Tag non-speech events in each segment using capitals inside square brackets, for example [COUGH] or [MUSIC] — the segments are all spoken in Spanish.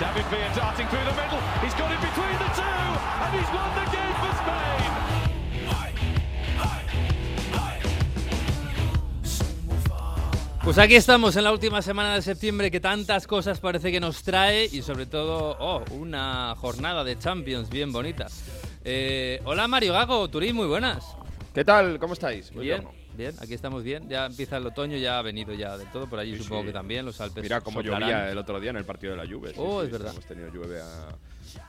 David Villa darting through the middle. He's got it between the two, and he's won the game for Spain. Pues aquí estamos en la última semana de septiembre que tantas cosas parece que nos trae y sobre todo, oh, una jornada de Champions bien bonita. Eh, hola Mario Gago, Turín, muy buenas. ¿Qué tal? ¿Cómo estáis? Bien, bien, aquí estamos bien. Ya empieza el otoño, ya ha venido ya de todo, por allí Sí, supongo sí. que también, los Alpes. Mira cómo soplarán. llovía el otro día en el partido de la Juve. sí, Oh, sí, es verdad. Hemos tenido lluvia.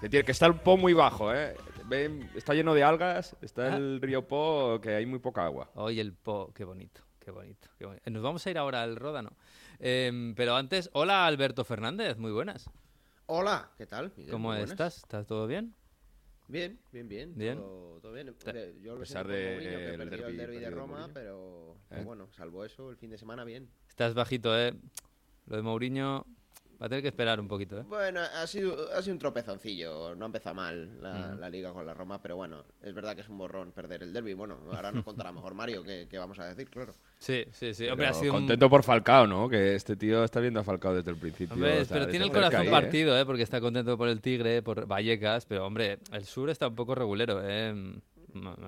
Que, tiene- que está el Po muy bajo, ¿eh? Ven, está lleno de algas, está Ah. el río Po, que hay muy poca agua. Hoy el Po, qué bonito, qué bonito, qué bonito. Eh, Nos vamos a ir ahora al Ródano. Em, pero antes, hola Alberto Fernández, muy buenas. Hola, ¿qué tal? Miguel? ¿Cómo estás? ¿Estás todo bien? Bien, bien, bien. Bien. Todo, todo bien. Yo lo pesar de, Mourinho, que el el de Roma, pero, Eh. bueno, salvo eso, el fin de semana bien. Estás bajito, ¿eh? Lo de Mourinho va a tener que esperar un poquito, ¿eh? Bueno, ha sido, ha sido un tropezoncillo, no ha empezado mal la, Ujú. la liga con la Roma, pero bueno, es verdad que es un borrón perder el derby. Bueno, ahora nos [LAUGHS] contará mejor Mario qué, qué vamos a decir, claro. Sí, sí, sí. Pero Hombre, ha sido un- contento por Falcao, ¿no? Que este tío está viendo a Falcao desde el principio. Hombre, o sea, pero tiene el corazón ahí, ¿eh? partido, ¿eh? Porque está contento por el Tigre, por Vallecas, pero hombre, el sur está un poco regulero, ¿eh?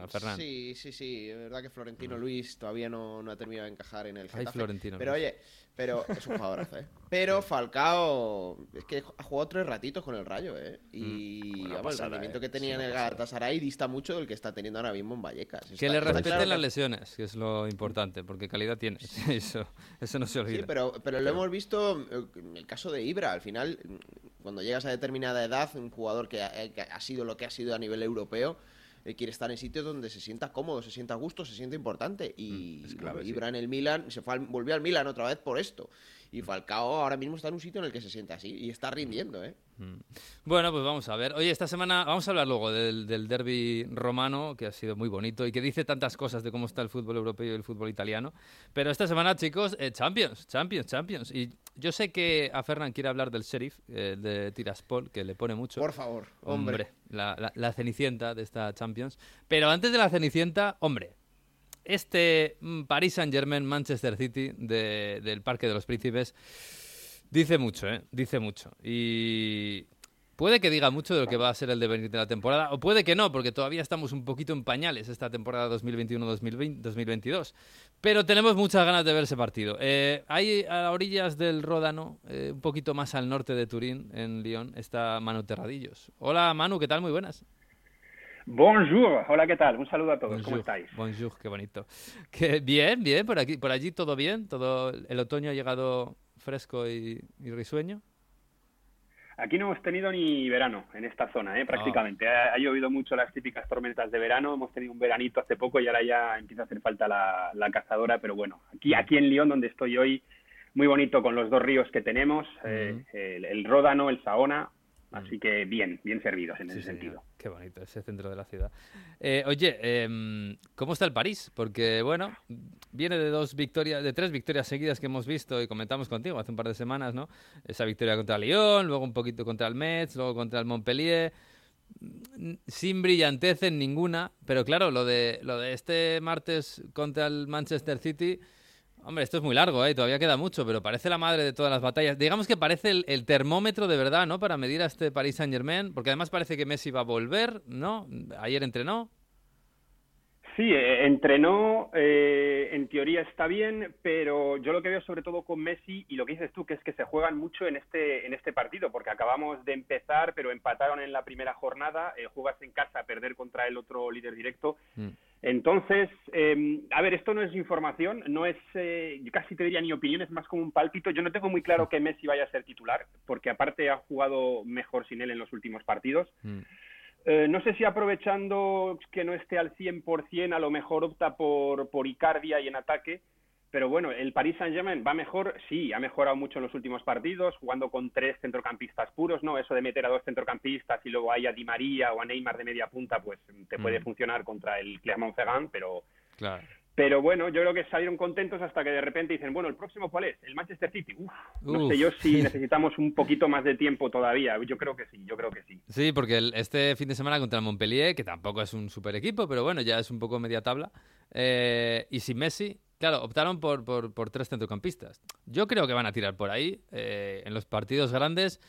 Fernán. Sí, sí, sí, es verdad que Florentino Luis todavía no, no ha terminado de encajar en el Ay, Getafe. Florentino Pero Luis. oye, pero es un jugadorazo, ¿eh? [LAUGHS] Pero Falcao es que ha jugado tres ratitos con el Rayo, ¿eh? Y vamos, pasada, el rendimiento ¿eh? que tenía Sí, en el. Galatasaray dista mucho del que está teniendo ahora mismo en Vallecas. Que Está- le respeten claro las lesiones, que es lo importante, porque calidad tiene. [LAUGHS] Eso, eso no se olvida. Sí, pero, pero lo hemos visto eh, en el caso de Ibra. Al final, mm, cuando llegas a determinada edad, un jugador que ha, que ha sido lo que ha sido a nivel europeo, eh, quiere estar en sitios donde se sienta cómodo, se sienta a gusto, se siente importante. Y Mm, clave, sí. Ibra en el Milan se fue al- volvió al Milan otra vez por esto. Y Falcao ahora mismo está en un sitio en el que se siente así y está rindiendo, ¿eh? Bueno, pues vamos a ver. Oye, esta semana vamos a hablar luego del, del derby romano, que ha sido muy bonito y que dice tantas cosas de cómo está el fútbol europeo y el fútbol italiano. Pero esta semana, chicos, eh, Champions, Champions, Champions. Y yo sé que a Fernán quiere hablar del Sheriff, eh, de Tiraspol, que le pone mucho. Por favor, hombre. Hombre, la, la- la cenicienta de esta Champions. Pero antes de la cenicienta, hombre, este mm, Paris Saint-Germain, Manchester City de- del Parque de los Príncipes, dice mucho, ¿eh? Dice mucho. Y puede que diga mucho de lo que va a ser el devenir de la temporada, o puede que no, porque todavía estamos un poquito en pañales esta temporada 2021-2022. Pero tenemos muchas ganas de ver ese partido. Eh, hay a orillas del Ródano, eh, un poquito más al norte de Turín, en Lyon, está Manu Terradillos. Hola Manu, ¿qué tal? Muy buenas. Bonjour, hola, ¿qué tal? Un saludo a todos, ¿cómo Bonjour, estáis? Bonjour, qué bonito. Que bien, bien, por aquí, por allí todo bien, todo el otoño ha llegado fresco y, y risueño. Aquí no hemos tenido ni verano en esta zona, ¿eh? prácticamente. Ha, ha llovido mucho las típicas tormentas de verano, hemos tenido un veranito hace poco y ahora ya empieza a hacer falta la, la cazadora, pero bueno, aquí, aquí en Lyon, donde estoy hoy, muy bonito con los dos ríos que tenemos, eh, el, el Ródano, el Saona, así que bien, bien servidos en ese señor. sentido. Qué bonito ese centro de la ciudad. Eh, oye, em, ¿cómo está el París? Porque, bueno, viene de dos victorias, de tres victorias seguidas que hemos visto y comentamos contigo hace un par de semanas, ¿no? Esa victoria contra Lyon, luego un poquito contra el Metz, luego contra el Montpellier. Sin brillantez en ninguna, pero claro, lo de, lo de este martes contra el Manchester City, hombre, esto es muy largo, ¿eh? todavía queda mucho, pero parece la madre de todas las batallas. Digamos que parece el, el termómetro de verdad, ¿no? Para medir a este Paris Saint Germain, porque además parece que Messi va a volver, ¿no? Ayer entrenó. Sí, eh, entrenó, eh, en teoría está bien, pero yo lo que veo sobre todo con Messi y lo que dices tú, que es que se juegan mucho en este, en este partido, porque acabamos de empezar, pero empataron en la primera jornada, eh, jugas en casa a perder contra el otro líder directo. Mm. Entonces, eh, a ver, esto no es información, no es, eh, yo casi te diría ni opinión, es más como un pálpito. Yo no tengo muy claro que Messi vaya a ser titular, porque aparte ha jugado mejor sin él en los últimos partidos. Mm. Eh, no sé si aprovechando que no esté al 100%, a lo mejor opta por, por Icardia y en ataque, Pero bueno, el Paris Saint-Germain va mejor, sí, ha mejorado mucho en los últimos partidos, jugando con tres centrocampistas puros, ¿no? Eso de meter a dos centrocampistas y luego ahí a Di María o a Neymar de media punta, pues te puede Mm. funcionar contra el Clermont-Ferrand, pero Claro. Pero bueno, yo creo que salieron contentos hasta que de repente dicen, bueno, ¿el próximo cuál es? El Manchester City. Uf, no sé yo si [LAUGHS] necesitamos un poquito más de tiempo todavía. Yo creo que sí, yo creo que sí. Sí, porque el- este fin de semana contra el Montpellier, que tampoco es un super equipo, pero bueno, ya es un poco media tabla. eh, y sin Messi, claro, optaron por, por, por tres centrocampistas. Yo creo que van a tirar por ahí eh, en los partidos grandes.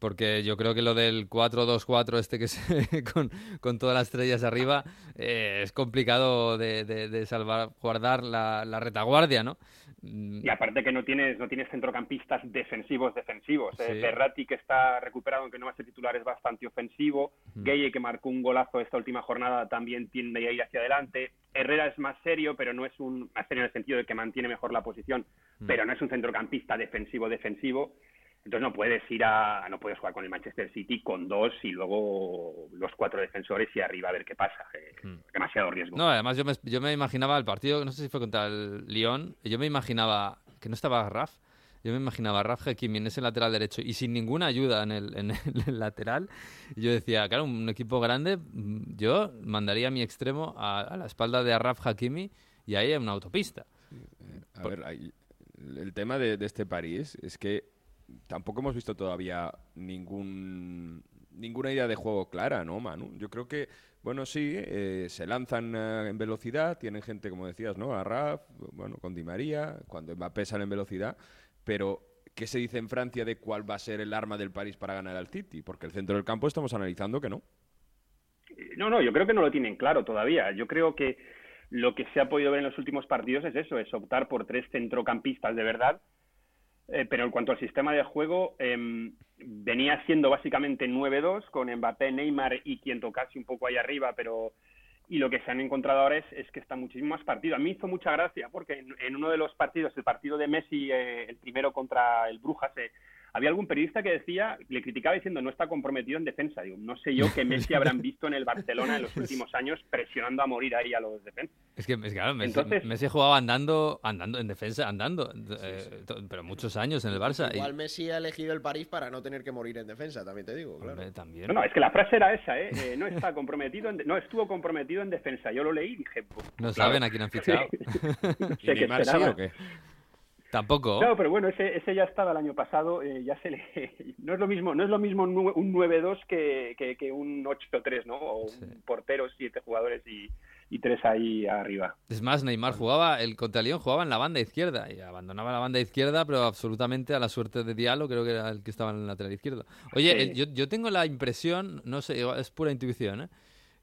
Porque yo creo que lo del 4-2-4 este que [LAUGHS] se, con, con todas las estrellas arriba eh, es complicado de, de, de salvar, guardar la, la retaguardia, ¿no? Mm, Y aparte que no tienes, no tienes centrocampistas defensivos defensivos. Eh, Sí. Berratti que está recuperado, aunque no va a ser titular, es bastante ofensivo. Mm. Gueye que marcó un golazo esta última jornada también tiende a ir hacia adelante. Herrera es más serio, pero no es un más serio en el sentido de que mantiene mejor la posición, Mm. pero no es un centrocampista defensivo defensivo. Entonces no puedes ir a no puedes jugar con el Manchester City con dos y luego los cuatro defensores y arriba a ver qué pasa. Eh, Mm. Demasiado riesgo. No, además yo me, yo me imaginaba el partido, no sé si fue contra el Lyon, yo me imaginaba que no estaba Raf, yo me imaginaba a Raf Hakimi en ese lateral derecho y sin ninguna ayuda en el, en el [LAUGHS] lateral. Yo decía, claro, un equipo grande, mm, yo mandaría a mi extremo a, a la espalda de Raf Hakimi y ahí en una autopista. A ver, hay- el tema de, de este París es que tampoco hemos visto todavía ningún ninguna idea de juego clara, ¿no, Manu? Yo creo que, bueno, sí, eh, se lanzan eh, en velocidad, tienen gente, como decías, ¿no? A Raf, bueno, con Di María, cuando Mbappé sale en velocidad, pero ¿qué se dice en Francia de cuál va a ser el arma del París para ganar al City? Porque el centro del campo estamos analizando que no. No, no, yo creo que no lo tienen claro todavía. Yo creo que lo que se ha podido ver en los últimos partidos es eso, es optar por tres centrocampistas de verdad. Eh, pero en cuanto al sistema de juego, em, venía siendo básicamente 9-2 con Mbappé, Neymar y quien tocase un poco ahí arriba, pero y lo que se han encontrado ahora es, es que está muchísimo más partido. A mí hizo mucha gracia porque en, en uno de los partidos, el partido de Messi, eh, el primero contra el Brujas, eh, había algún periodista que decía, le criticaba diciendo no está comprometido en defensa. Digo, no sé yo qué Messi habrán visto en el Barcelona en los últimos años presionando a morir ahí a los defensas. Es que, es que, claro, Messi, Entonces- Messi jugaba andando, andando en defensa, andando, eh, to- pero muchos años en el Barça. y- Igual Messi ha elegido el París para no tener que morir en defensa, también te digo, claro. Hombre, también. No, no, es que la frase era esa, ¿eh? Eh, no está comprometido, en de- no estuvo comprometido en defensa. Yo lo leí y dije, pues, No claro. saben a quién han fichado. No [LAUGHS] [LAUGHS] ¿Y Neymar sí o qué? Tampoco. Claro, pero bueno, ese, ese ya estaba el año pasado, eh, ya se le... [LAUGHS] No es lo mismo, no es lo mismo un nue- un 9-2 que, que, que un 8-3, ¿no? O Sí. un portero, siete jugadores y, y tres ahí arriba. Es más, Neymar jugaba, el contra León jugaba en la banda izquierda y abandonaba la banda izquierda, pero absolutamente a la suerte de Diallo, creo que era el que estaba en el lateral izquierdo. Oye, Sí. el- yo, yo tengo la impresión, no sé, es pura intuición, ¿eh?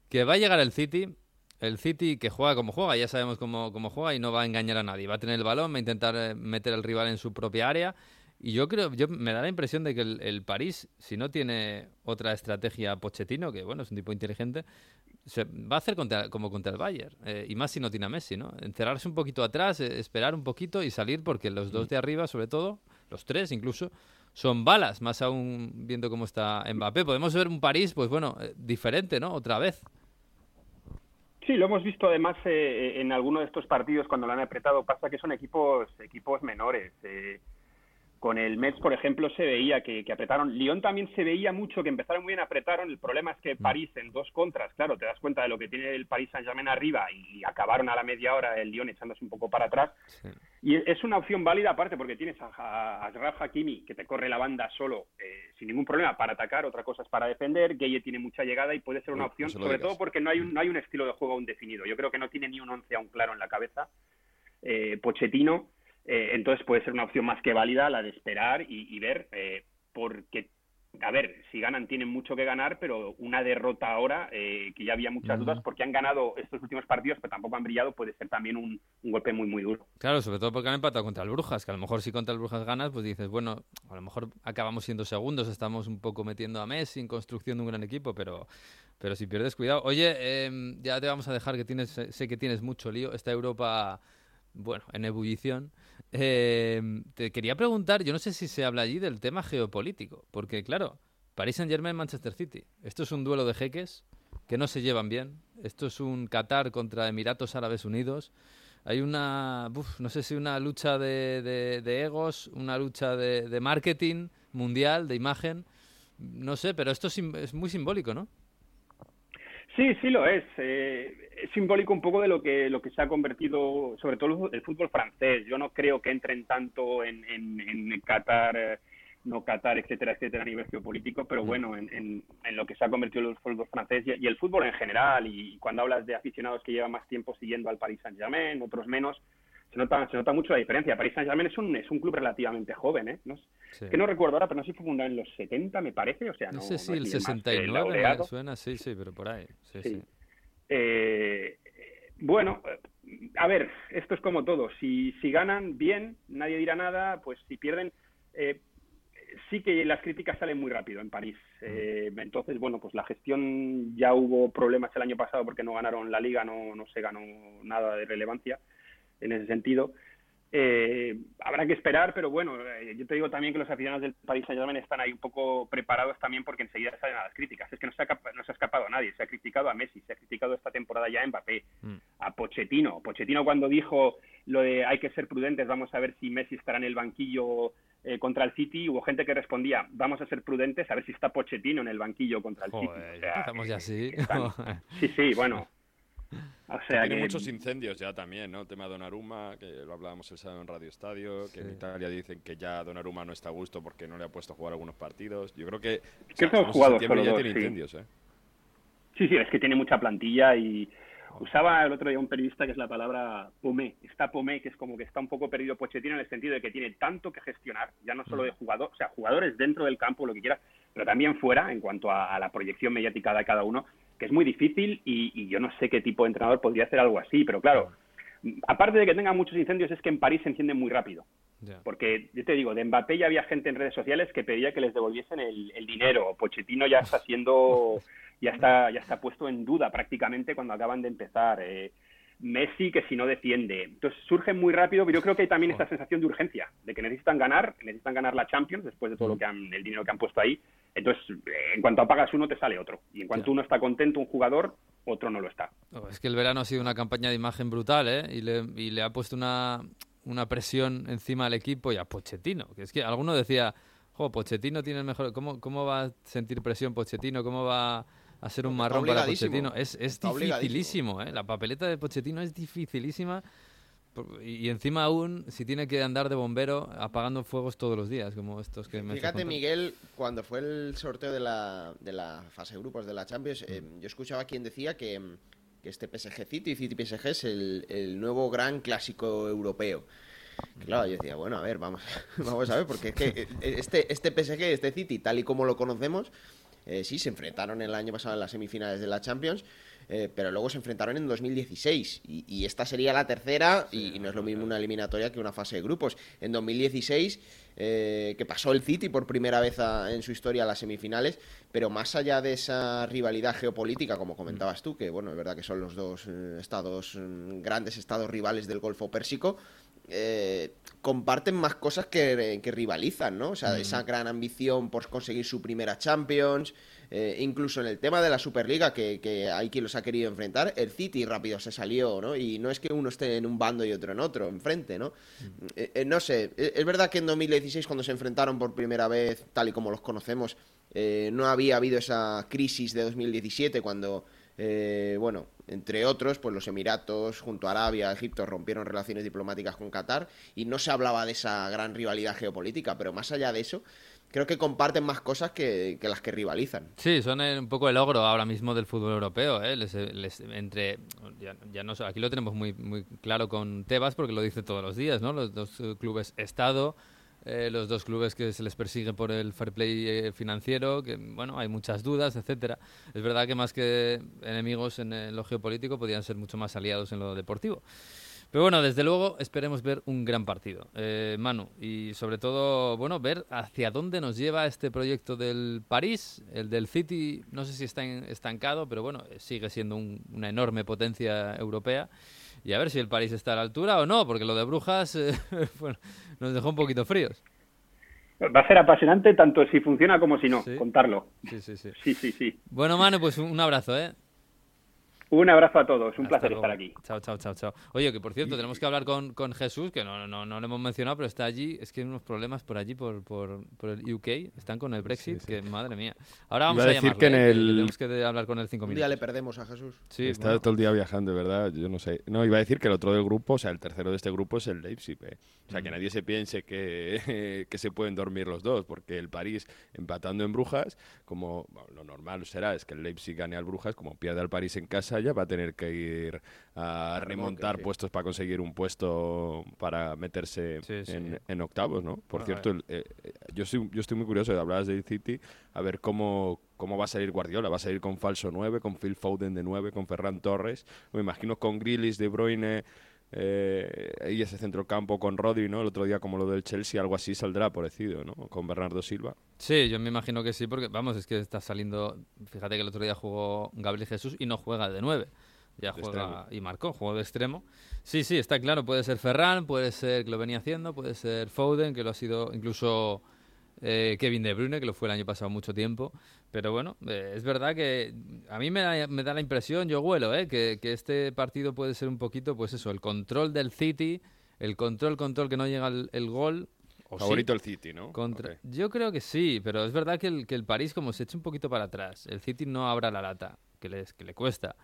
que va a llegar el City, el City que juega como juega, ya sabemos cómo, cómo juega y no va a engañar a nadie. Va a tener el balón, va a intentar eh, meter al rival en su propia área. Y yo creo, yo me da la impresión de que el, París, si no tiene otra estrategia Pochettino, que bueno, es un tipo inteligente, se va a hacer contra- como contra el Bayern. eh, y más si no tiene a Messi, ¿no? Encerrarse un poquito atrás, eh, esperar un poquito y salir, porque los dos de arriba, sobre todo, los tres incluso, son balas, más aún viendo cómo está Mbappé. Podemos ver un París, pues bueno, diferente, ¿no? Otra vez. Sí, lo hemos visto además eh, en alguno de estos partidos cuando lo han apretado. Pasa que son equipos equipos menores. eh, con el Metz, por ejemplo, se veía que, que apretaron. Lyon también se veía mucho que empezaron muy bien, apretaron. El problema es que París en dos contras, claro, te das cuenta de lo que tiene el Paris Saint-Germain arriba y, acabaron a la media hora el Lyon echándose un poco para atrás. Sí. Y es una opción válida aparte porque tienes a, a, a Raf Hakimi que te corre la banda solo eh, sin ningún problema para atacar, otra cosa es para defender. Gueye tiene mucha llegada y puede ser una opción, no sobre digas. todo porque no hay, un, no hay un estilo de juego aún definido. Yo creo que no tiene ni un once aún claro en la cabeza. Eh, Pochettino, eh, entonces puede ser una opción más que válida la de esperar y, y ver, eh, porque, a ver, si ganan tienen mucho que ganar, pero una derrota ahora, eh, que ya había muchas dudas, porque han ganado estos últimos partidos, pero tampoco han brillado, puede ser también un, un golpe muy, muy duro. Claro, sobre todo porque han empatado contra el Brujas, que a lo mejor si contra el Brujas ganas, pues dices, bueno, a lo mejor acabamos siendo segundos, estamos un poco metiendo a Messi en construcción de un gran equipo, pero, pero si pierdes cuidado. Oye, em, ya te vamos a dejar que tienes, sé que tienes mucho lío, esta Europa, bueno, en ebullición. Em, te quería preguntar, yo no sé si se habla allí del tema geopolítico, porque claro, París Saint Germain, Manchester City, esto es un duelo de jeques que no se llevan bien, esto es un Qatar contra Emiratos Árabes Unidos. hay una, no sé si una lucha de, de, egos, una lucha de, de, marketing mundial, de imagen, no sé, pero esto es, muy simbólico, ¿no? Sí, sí lo es. Eh, es simbólico un poco de lo que lo que se ha convertido, sobre todo el fútbol francés. Yo no creo que entren tanto en, en, en Qatar. No Qatar, etcétera, etcétera, a nivel geopolítico, pero mm. bueno, en, en, lo que se ha convertido el fútbol francés y, el fútbol en general, y cuando hablas de aficionados que llevan más tiempo siguiendo al Paris Saint-Germain, otros menos, se nota, se nota mucho la diferencia. Paris Saint-Germain es un, es un club relativamente joven, ¿eh? No, Que no recuerdo ahora, pero no sé si fue fundado en los 70, me parece, o sea, no, no sé si el 69 suena, sí, sí, pero por ahí, sí, sí. Eh, bueno, a ver, esto es como todo. Si, si ganan, bien, nadie dirá nada, pues si pierden... Eh, sí que las críticas salen muy rápido en París. Eh, entonces, bueno, pues la gestión ya hubo problemas el año pasado porque no ganaron la liga, no, no se ganó nada de relevancia en ese sentido. Eh, habrá que esperar, pero bueno, eh, yo te digo también que los aficionados del Paris Saint-Germain están ahí un poco preparados también porque enseguida salen a las críticas. Es que no se, ha, no se ha escapado a nadie, se ha criticado a Messi, se ha criticado esta temporada ya a Mbappé, mm. a Pochettino. Pochettino cuando dijo lo de hay que ser prudentes, vamos a ver si Messi estará en el banquillo eh, contra el City, hubo gente que respondía, vamos a ser prudentes, a ver si está Pochettino en el banquillo contra el City. estamos ya así. [LAUGHS] sí, sí, bueno. O sea Tiene muchos incendios ya también, ¿no? El tema de Donnarumma, que lo hablábamos el sábado en Radio Estadio, que en Italia dicen que ya Donnarumma no está a gusto porque no le ha puesto a jugar algunos partidos. Yo creo que... Es que o sea, ya tiene incendios, ¿eh? Sí, sí, es que tiene mucha plantilla y usaba el otro día un periodista que es la palabra pomé. Está pomé, que es como que está un poco perdido Pochettino en el sentido de que tiene tanto que gestionar, ya no solo de jugador, o sea, jugadores dentro del campo, lo que quieras, pero también fuera en cuanto a la proyección mediática de cada uno que es muy difícil y, yo no sé qué tipo de entrenador podría hacer algo así, pero claro, aparte de que tenga muchos incendios, es que en París se encienden muy rápido. Porque, yo te digo, de Mbappé ya había gente en redes sociales que pedía que les devolviesen el, dinero. Pochettino ya está siendo, [LAUGHS] ya está, ya está puesto en duda prácticamente cuando acaban de empezar. Eh, Messi que si no defiende. Entonces surge muy rápido, pero yo creo que hay también esta sensación de urgencia, de que necesitan ganar, necesitan ganar la Champions después de todo lo que han, el dinero que han puesto ahí. Entonces, en cuanto apagas uno, te sale otro. Y en cuanto uno está contento, un jugador, otro no lo está. es que el verano ha sido una campaña de imagen brutal, ¿eh? Y le, y le ha puesto una, una presión encima al equipo y a Pochettino. Que es que alguno decía, jo, Pochettino tiene el mejor... ¿Cómo, ¿Cómo va a sentir presión Pochettino? ¿Cómo va a ser un marrón para Pochettino. Es, es dificilísimo, ¿eh? La papeleta de Pochettino es dificilísima. Y, encima aún, si tiene que andar de bombero apagando fuegos todos los días, como estos que me Fíjate, Miguel, cuando fue el sorteo de la, de la fase de grupos de la Champions, eh, yo escuchaba a quien decía que, que, este PSG City, City PSG, es el, el nuevo gran clásico europeo. Claro, yo decía, bueno, a ver, vamos, [LAUGHS] vamos a ver, porque es que eh, este, este PSG, este City, tal y como lo conocemos, eh, sí, se enfrentaron el año pasado en las semifinales de la Champions, eh, pero luego se enfrentaron en 2016 y, esta sería la tercera y, no es lo mismo una eliminatoria que una fase de grupos. En 2016, eh, que pasó el City por primera vez en su historia a las semifinales, pero más allá de esa rivalidad geopolítica, como comentabas tú, que bueno, es verdad que son los dos estados, mm, grandes estados rivales del Golfo Pérsico, comparten más cosas que, rivalizan, ¿no? O sea, esa gran ambición por conseguir su primera Champions, eh, incluso en el tema de la Superliga, que, hay quien los ha querido enfrentar, el City rápido se salió, ¿no? Y no es que uno esté en un bando y otro en otro, enfrente, ¿no? Eh, eh, no sé, es verdad que en 2016 cuando se enfrentaron por primera vez, tal y como los conocemos, no había habido esa crisis de 2017 cuando eh, bueno, entre otros, pues los Emiratos junto a Arabia, Egipto rompieron relaciones diplomáticas con Qatar y no se hablaba de esa gran rivalidad geopolítica, pero más allá de eso, creo que comparten más cosas que, las que rivalizan. Sí, son un poco el logro ahora mismo del fútbol europeo. ¿eh? entre, ya, no, aquí lo tenemos muy, muy claro con Tebas porque lo dice todos los días, ¿no? Los dos clubes Estado eh, los dos clubes que se les persigue por el fair play eh, financiero, que bueno, hay muchas dudas, etcétera. Es verdad que más que enemigos en, lo geopolítico podrían ser mucho más aliados en lo deportivo. Pero bueno, desde luego esperemos ver un gran partido, eh, Manu, y sobre todo, bueno, ver hacia dónde nos lleva este proyecto del París, el del City, no sé si está estancado, pero bueno, sigue siendo una enorme potencia europea y a ver si el París está a la altura o no, porque lo de Brujas [LAUGHS] eh, bueno, nos dejó un poquito fríos. Va a ser apasionante tanto si funciona como si no, contarlo. Sí, sí, sí. Sí, sí, sí. Bueno, Manu, pues un abrazo, ¿eh? Un abrazo a todos, un Hasta placer luego. estar aquí. Chao, chao, chao, chao. Oye, que por cierto, tenemos que hablar con, con Jesús, que no, no, no lo hemos mencionado, pero está allí. Es que hay unos problemas por allí, por, por, por el UK. Están con el Brexit, que madre mía. Ahora vamos Iba a, a decir llamarle, que en ¿eh? el- tenemos que hablar con él cinco Un minutos. día le perdemos a Jesús. Sí, Está bueno. todo el día viajando, ¿verdad? Yo no sé. No, iba a decir que el otro del grupo, o sea, el tercero de este grupo es el Leipzig. ¿eh? O sea, que Mm. nadie se piense que, [LAUGHS] que se pueden dormir los dos, porque el París empatando en Brujas, como bueno, lo normal será es que el Leipzig gane al Brujas, como pierde al París en casa, ya va a tener que ir a remontar sí. puestos para conseguir un puesto para meterse Sí, sí. En, en octavos, ¿no? Por Bueno, cierto, el- eh, eh, yo, estoy, yo estoy muy curioso, hablabas del City, a ver cómo, cómo va a salir Guardiola. ¿Va a salir con falso 9, con Phil Foden de 9, con Ferran Torres? Me imagino con Grealish, De Bruyne eh, y ese centrocampo con Rodri, ¿no? El otro día como lo del Chelsea, algo así saldrá parecido, ¿no? Con Bernardo Silva. Sí, yo me imagino que sí, porque vamos, es que está saliendo. Fíjate que el otro día jugó Gabriel Jesús y no juega de 9. Ya De juega extremo. y marcó, jugó de extremo. Sí, sí, está claro, puede ser Ferran, puede ser que lo venía haciendo, puede ser Foden, que lo ha sido incluso eh, Kevin De Bruyne, que lo fue el año pasado mucho tiempo. Pero bueno, eh, es verdad que a mí me da, me da la impresión, yo huelo, eh, que, que este partido puede ser un poquito, pues eso, el control del City, el control, control que no llega el, el gol. o sí. Favorito el City, ¿no? Contra-. Yo creo que sí, pero es verdad que el, que el París como se echa un poquito para atrás, el City no abra la lata, que, les, que le cuesta.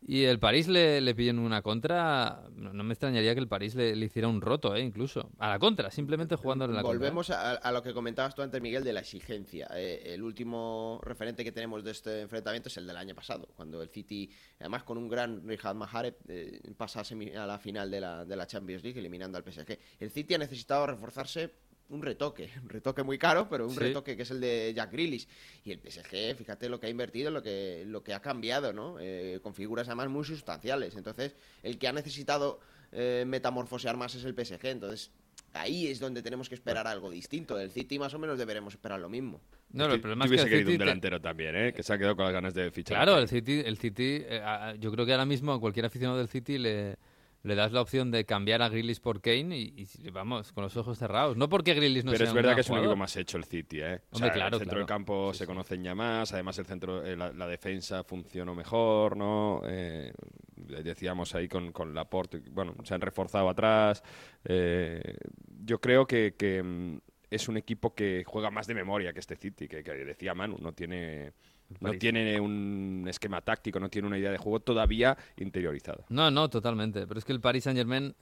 Y el París le, le pillen una contra, no, me extrañaría que el París le, hiciera un roto, ¿eh? incluso. A la contra, simplemente jugando en la contra. Volvemos a, a lo que comentabas tú antes, Miguel, de la exigencia. Eh, el último referente que tenemos de este enfrentamiento es el del año pasado, cuando el City, además con un gran Riyad Mahrez, eh, pasa a la final de la, de la Champions League eliminando al PSG. El City ha necesitado reforzarse un retoque, [LAUGHS] un retoque muy caro, pero un Sí. retoque que es el de Jack Grealish. Y el PSG, fíjate lo que ha invertido, lo que, lo que ha cambiado, ¿no? Eh, con figuras además muy sustanciales. Entonces, el que ha necesitado eh, metamorfosear más es el PSG. Entonces, ahí es donde tenemos que esperar algo distinto. Del City más o menos deberemos esperar lo mismo. No, el problema es que hubiese querido City un te- delantero también, ¿eh? Que se ha quedado con las ganas de fichar. Claro, el City, el City eh, yo creo que ahora mismo a cualquier aficionado del City le, le das la opción de cambiar a Grealish por Kane y, y vamos, con los ojos cerrados. No porque Grealish no Pero sea es verdad que es un equipo más hecho el City, ¿eh? O sea, claro, el centro claro. del campo Sí, se sí. conoce ya más, además el centro, eh, la, la defensa funcionó mejor, ¿no? Eh, decíamos ahí con, con Laporte, bueno, se han reforzado atrás. eh, yo creo que, que, mm, es un equipo que juega más de memoria que este City, que, que decía Manu, no tiene... No tiene un esquema táctico, no tiene una idea de juego todavía interiorizada. No, no, totalmente. Pero es que el Paris Saint Germain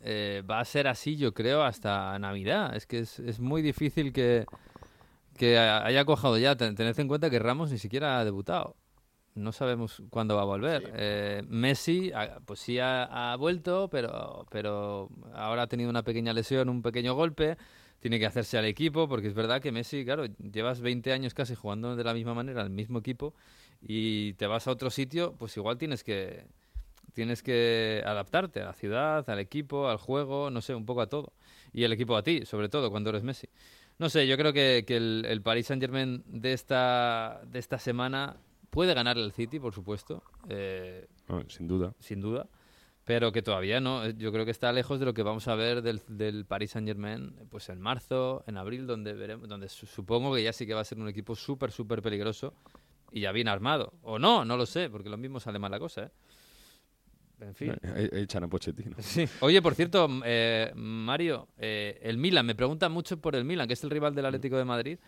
va a ser así, yo creo, hasta Navidad. Es que es, es muy difícil que, que haya cojado ya. Ten- Tened en cuenta que Ramos ni siquiera ha debutado. No sabemos cuándo va a volver. Sí. Eh, Messi, ah, pues sí ha, ha vuelto, pero, pero ahora ha tenido una pequeña lesión, un pequeño golpe. Tiene que hacerse al equipo, porque es verdad que Messi, claro, llevas 20 años casi jugando de la misma manera, al mismo equipo, y te vas a otro sitio, pues igual tienes que, tienes que adaptarte a la ciudad, al equipo, al juego, no sé, un poco a todo. Y el equipo a ti, sobre todo cuando eres Messi. No sé, yo creo que, que el, el Paris Saint Germain de esta, de esta semana puede ganar el City, por supuesto, eh, sin duda. sin duda, pero que todavía no. Eh, Yo creo que está lejos de lo que vamos a ver del, del Paris Saint Germain pues en marzo, en abril, donde veremos, donde su- supongo que ya sí que va a ser un equipo súper, súper peligroso y ya bien armado. O no, no lo sé, porque lo mismo sale mal la cosa, ¿eh? En fin. Echan a Pochettino. [LAUGHS] Sí. Oye, por cierto, eh, Mario, eh, el Milan, me preguntan mucho por el Milan, que es el rival del Atlético de Madrid,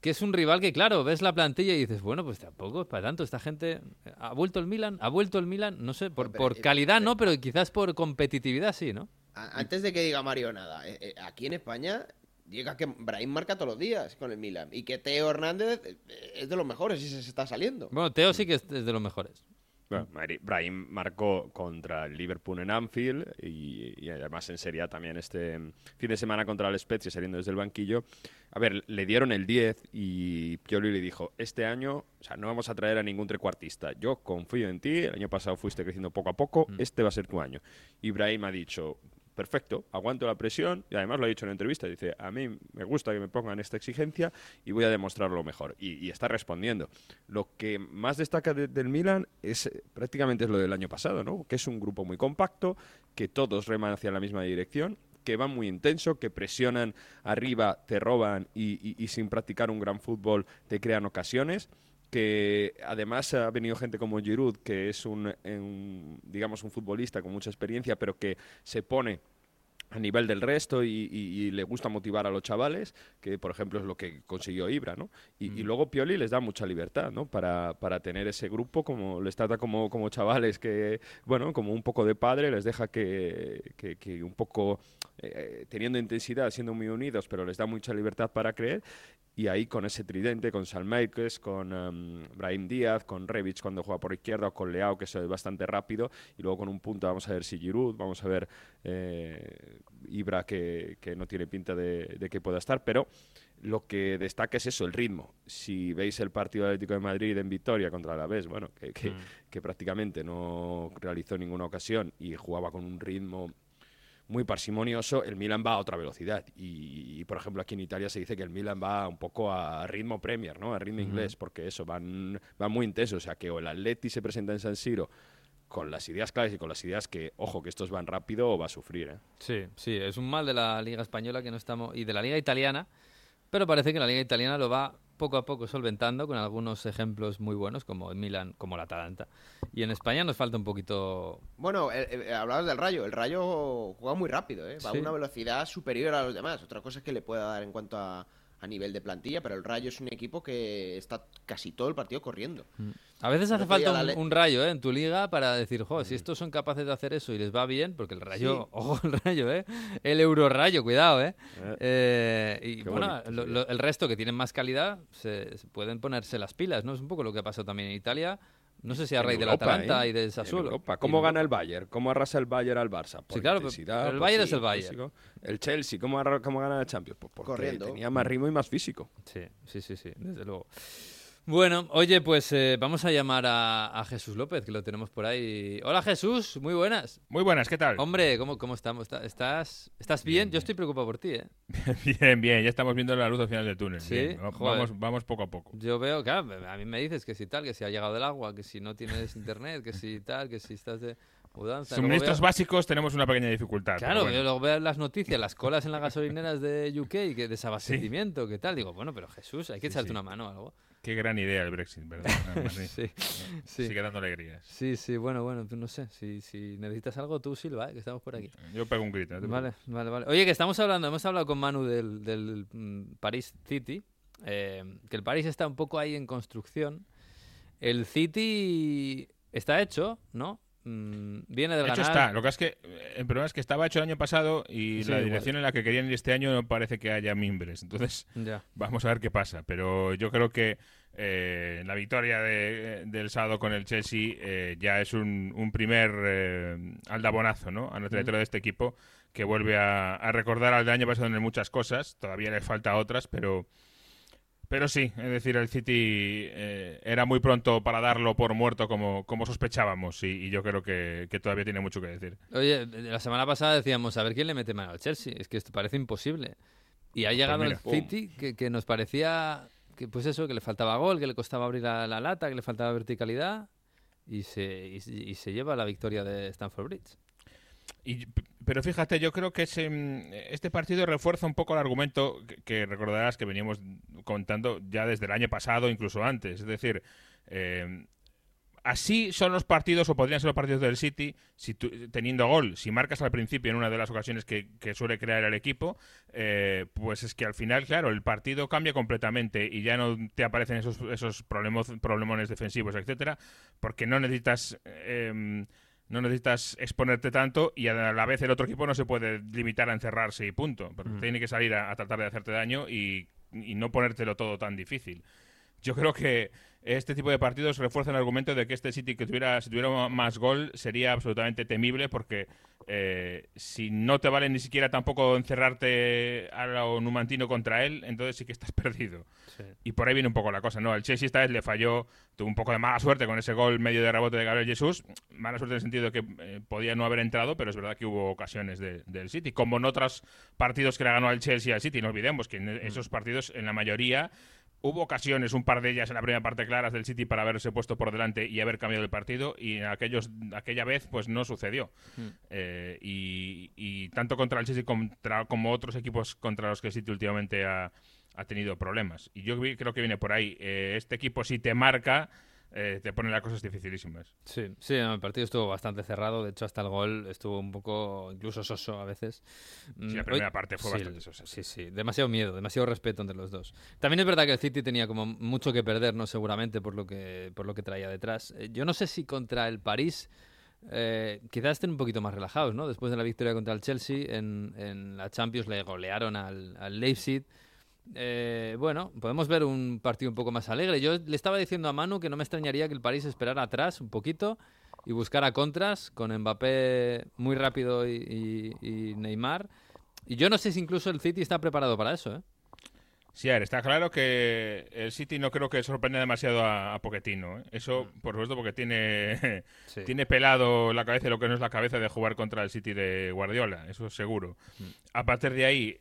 que es un rival que, claro, ves la plantilla y dices, bueno, pues tampoco es para tanto, esta gente, ¿ha vuelto el Milan? ¿Ha vuelto el Milan? No sé, por, por eh, calidad eh, no, pero quizás por competitividad sí, ¿no? Antes de que diga Mario nada, eh, eh, aquí en España llega que Brahim marca todos los días con el Milan y que Teo Hernández eh, es de los mejores y se está saliendo. Bueno, Teo sí que es de los mejores. Bueno, Brahim marcó contra el Liverpool en Anfield y, y además en Serie A también este mm, fin de semana contra el Spezia saliendo desde el banquillo. A ver, le dieron el 10 y Pioli le dijo, este año, o sea, no vamos a traer a ningún trecuartista. Yo confío en ti, el año pasado fuiste creciendo poco a poco, este va a ser tu año. Y Brahim ha dicho, perfecto, aguanto la presión y además lo ha dicho en la entrevista, dice, a mí me gusta que me pongan esta exigencia y voy a demostrarlo mejor. Y, está respondiendo. Lo que más destaca de- del Milan es eh, prácticamente es lo del año pasado, ¿no? Que es un grupo muy compacto, que todos reman hacia la misma dirección, que van muy intenso, que presionan arriba, te roban y- y sin practicar un gran fútbol te crean ocasiones. Que además ha venido gente como Giroud, que es un, un, digamos un futbolista con mucha experiencia, pero que se pone a nivel del resto y, y- y le gusta motivar a los chavales, que por ejemplo es lo que consiguió Ibra, ¿no? Y, y luego Pioli les da mucha libertad, ¿no? Para, para tener ese grupo, como les trata como, como chavales que, bueno, como un poco de padre, les deja que, que, que un poco eh, teniendo intensidad, siendo muy unidos, pero les da mucha libertad para creer. Y ahí con ese tridente, con Salmaikes, con em, Brahim Díaz, con Rebic cuando juega por izquierda, o con Leao, que es bastante rápido, y luego con un punto vamos a ver si Giroud, vamos a ver eh, Ibra, que, que no tiene pinta de, de que pueda estar, pero lo que destaca es eso, el ritmo. Si veis el partido Atlético de Madrid en Victoria contra el Alavés, bueno, que, que, que prácticamente no realizó ninguna ocasión y jugaba con un ritmo muy parsimonioso, el Milan va a otra velocidad. Y, y, por ejemplo, aquí en Italia se dice que el Milan va un poco a ritmo Premier, ¿no? A ritmo inglés, porque eso, van, van muy intensos. O sea, que o el Atleti se presenta en San Siro con las ideas claves y con las ideas que, ojo, que estos van rápido o va a sufrir, ¿eh? Sí, sí, es un mal de la Liga Española que no estamos y de la Liga Italiana, pero parece que la Liga Italiana lo va poco a poco solventando con algunos ejemplos muy buenos como el Milan, como la Atalanta. Y en España nos falta un poquito Bueno, eh, eh, hablabas del Rayo. El Rayo juega muy rápido, ¿eh? Va Sí. a una velocidad superior a los demás. Otra cosa es que le pueda dar en cuanto a, a nivel de plantilla, pero el Rayo es un equipo que está casi todo el partido corriendo. A veces hace falta un, rayo ¿eh? en tu liga para decir, jo, si estos son capaces de hacer eso y les va bien, porque el rayo, Sí. [LAUGHS] ojo el rayo, ¿eh? El euro rayo, cuidado, ¿eh? Eh, y Qué bueno, lo- el resto que tienen más calidad se, se pueden ponerse las pilas, ¿no? Es un poco lo que ha pasado también en Italia. No sé si a raíz del Atalanta ¿eh? y del Sassuolo. Europa. ¿Cómo gana el Bayern? ¿Cómo arrasa el Bayern al Barça? Por Sí, claro, pero- intensidad, pero el por Bayern es el Bayern. físico. El Chelsea, ¿cómo, arra- cómo gana la Champions? Pues porque Corriendo. tenía más ritmo y más físico. Sí, sí, sí, sí, desde luego. Bueno, oye, pues eh, vamos a llamar a, a Jesús López, que lo tenemos por ahí. Hola Jesús, muy buenas. Muy buenas, ¿qué tal? Hombre, ¿cómo, cómo estamos? ¿Está- ¿Estás, ¿Estás bien? Yo estoy preocupado por ti, ¿eh? [LAUGHS] Bien, bien, ya estamos viendo la luz al final del túnel. Sí, Bien, vamos, vamos poco a poco. Yo veo, claro, a mí me dices que si tal, que si ha llegado el agua, que si no tienes internet, que si tal, que si estás de mudanza. Suministros básicos tenemos una pequeña dificultad. Claro, bueno. yo luego veo las noticias, las colas en las gasolineras de UK, que desabastecimiento, que tal. Digo, bueno, pero Jesús, hay que Sí, echarte sí. una mano o algo. Qué gran idea el Brexit, ¿verdad? [LAUGHS] Sí. Sí, sí. Sigue dando alegrías. Sí, sí, bueno, bueno, tú no sé. Si, si necesitas algo, tú Silva, ¿eh? que estamos por aquí. Yo pego un grito. no Vale, vale, vale. Oye, que estamos hablando, hemos hablado con Manu del, del mm, Paris City, eh, que el París está un poco ahí en construcción. El City está hecho, ¿no? Mm, viene del De hecho ganar. está, lo que es que eh, el problema es que estaba hecho el año pasado y Sí, la igual. dirección en la que querían ir este año no parece que haya mimbres. Entonces, Ya. vamos a ver qué pasa. Pero yo creo que eh, la victoria de- del sábado con el Chelsea eh, ya es un, un primer eh, aldabonazo ¿no? a la trayectoria de este equipo que vuelve a, a recordar al del año pasado en muchas cosas. Todavía le falta otras, pero... Pero sí, es decir, el City eh, era muy pronto para darlo por muerto como, como sospechábamos y, y yo creo que, que todavía tiene mucho que decir. Oye, la semana pasada decíamos, a ver quién le mete mano al Chelsea. Es que esto parece imposible. Y ha llegado mira, el City que, que nos parecía que, pues eso, que le faltaba gol, que le costaba abrir la, la lata, que le faltaba verticalidad. Y se, y, se- y se lleva la victoria de Stamford Bridge. Y, pero fíjate, yo creo que ese, mm, este partido refuerza un poco el argumento que, recordarás que veníamos contando ya desde el año pasado, incluso antes. Es decir, eh, así son los partidos, o podrían ser los partidos del City, si tú- teniendo gol, si marcas al principio en una de las ocasiones que, suele crear el equipo, eh, pues es que al final, claro, el partido cambia completamente y ya no te aparecen esos, esos problemos, problemones defensivos, etcétera, porque no necesitas... eh, no necesitas exponerte tanto y a la vez el otro equipo no se puede limitar a encerrarse y punto. Porque Mm. tiene que salir a, a tratar de hacerte daño y, y no ponértelo todo tan difícil. Yo creo que este tipo de partidos refuerzan el argumento de que este City que tuviera, si tuviera más gol sería absolutamente temible porque eh, si no te vale ni siquiera tampoco encerrarte a lo numantino contra él, entonces sí que estás [LAUGHS] perdido. Y por ahí viene un poco la cosa, ¿no? El Chelsea esta vez le falló, tuvo un poco de mala suerte con ese gol medio de rebote de Gabriel Jesús. Mala suerte en el sentido de que eh, podía no haber entrado, pero es verdad que hubo ocasiones de- del City. Como en otros partidos que le ganó al Chelsea al City, no olvidemos que en esos partidos, en la mayoría, hubo ocasiones, un par de ellas en la primera parte claras del City para haberse puesto por delante y haber cambiado el partido, y en aquellos, aquella vez pues no sucedió. Mm. Eh, y, y tanto contra el Chelsea contra, como otros equipos contra los que el City últimamente ha, ha tenido problemas. Y yo creo que viene por ahí. Eh, este equipo, si te marca, eh, te pone las cosas dificilísimas. Sí, sí, el partido estuvo bastante cerrado. De hecho, hasta el gol estuvo un poco incluso soso a veces. Sí, la Mm, primera hoy- parte fue sí, bastante sosa. Sí, sí, demasiado miedo, demasiado respeto entre los dos. También es verdad que el City tenía como mucho que perder, ¿no? Seguramente por lo que, por lo que traía detrás. Eh, Yo no sé si contra el París eh, quizás estén un poquito más relajados, ¿no? Después de la victoria contra el Chelsea en, en la Champions le golearon al, al Leipzig. Eh, bueno, podemos ver un partido un poco más alegre. Yo le estaba diciendo a Manu que no me extrañaría que el París esperara atrás un poquito y buscara contras con Mbappé muy rápido y, y- y Neymar. Y yo no sé si incluso el City está preparado para eso, ¿eh? Sí, a ver, está claro que el City no creo que sorprenda demasiado a, a Pochettino. ¿eh? Eso, por supuesto, porque tiene, [LAUGHS] Sí. tiene pelado la cabeza de lo que no es la cabeza de jugar contra el City de Guardiola, eso seguro. A partir de ahí,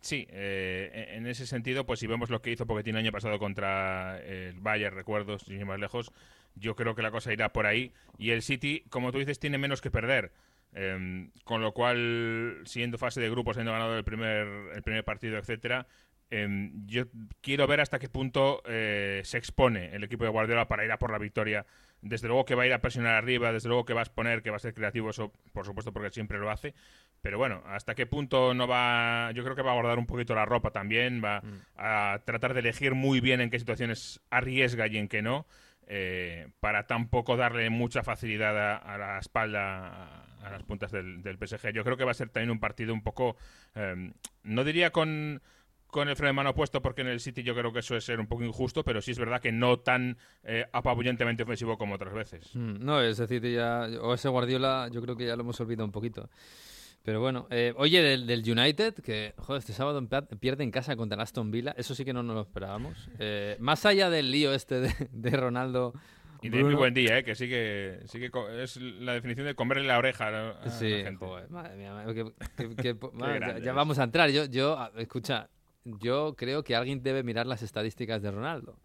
sí, eh, en ese sentido, pues si vemos lo que hizo Pochettino el año pasado contra el Bayern, recuerdo, sin ir más lejos, yo creo que la cosa irá por ahí. Y el City, como tú dices, tiene menos que perder. Em, con lo cual, siendo fase de grupos, habiendo ganado el primer, el primer partido, etcétera, em, yo quiero ver hasta qué punto eh, se expone el equipo de Guardiola para ir a por la victoria. Desde luego que va a ir a presionar arriba, desde luego que va a exponer, que va a ser creativo, eso por supuesto porque siempre lo hace. Pero bueno, hasta qué punto no va. Yo creo que va a guardar un poquito la ropa también, va a tratar de elegir muy bien en qué situaciones arriesga y en qué no eh, para tampoco darle mucha facilidad a, a la espalda a, a las puntas del, del PSG. Yo creo que va a ser también un partido un poco, eh, no diría con, con el freno de mano puesto, porque en el City yo creo que eso es ser un poco injusto, pero sí es verdad que no tan eh, apabullantemente ofensivo como otras veces. Mm, No, ese City ya, o ese Guardiola, yo creo que ya lo hemos olvidado un poquito. Pero bueno, eh, oye, del, del United, que joder, este sábado pierde en casa contra el Aston Villa, eso sí que no nos lo esperábamos. Eh, más allá del lío este de, de Ronaldo. Y de muy buen día, ¿eh? que sigue, sigue co- es la definición de comerle la oreja a la- a la Sí, gente. joder, madre mía, que- que- que- [LAUGHS] madre, ya- ya vamos a entrar. Yo, yo, escucha, yo creo que alguien debe mirar las estadísticas de Ronaldo.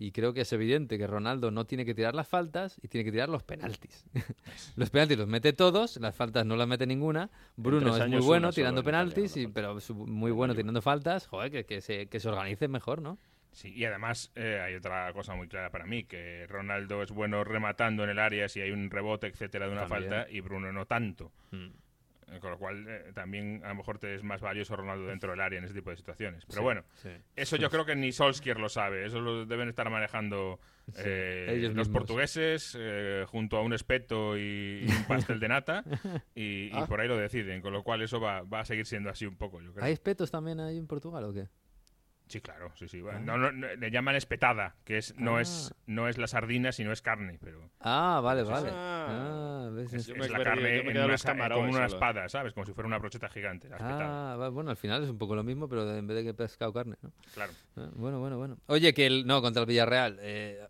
Y creo que es evidente que Ronaldo no tiene que tirar las faltas y tiene que tirar los penaltis. [LAUGHS] los penaltis los mete todos, las faltas no las mete ninguna. Bruno es muy bueno tirando en penaltis, y, pero muy bueno tirando faltas. Joder, que, que se, que se organice mejor, ¿no? Sí, y además eh, hay otra cosa muy clara para mí, que Ronaldo es bueno rematando en el área si hay un rebote, etcétera, de una También. falta, y Bruno no tanto. Mm. Eh, Con lo cual, eh, también a lo mejor te es más valioso Ronaldo dentro del área en ese tipo de situaciones. Pero Sí, bueno, sí. eso yo creo que ni Solskjaer lo sabe. Eso lo deben estar manejando eh, los mismos. portugueses eh, junto a un espeto y, y un pastel de nata y, y Ah. por ahí lo deciden. Con lo cual eso va, va a seguir siendo así un poco, yo creo. ¿Hay espetos también ahí en Portugal o qué? Sí, claro, sí, sí. Bueno, no, no, no, le llaman espetada, que es no es no es la sardina, sino es carne, pero Ah, vale, Sí, vale. Ah, es, la carne en una como solo. espada, ¿sabes? Como si fuera una brocheta gigante. Ah, va- bueno, al final es un poco lo mismo, pero en vez de que pescado carne, ¿no? Claro. Ah, Bueno, bueno, bueno. Oye, que el, no, contra el Villarreal. eh,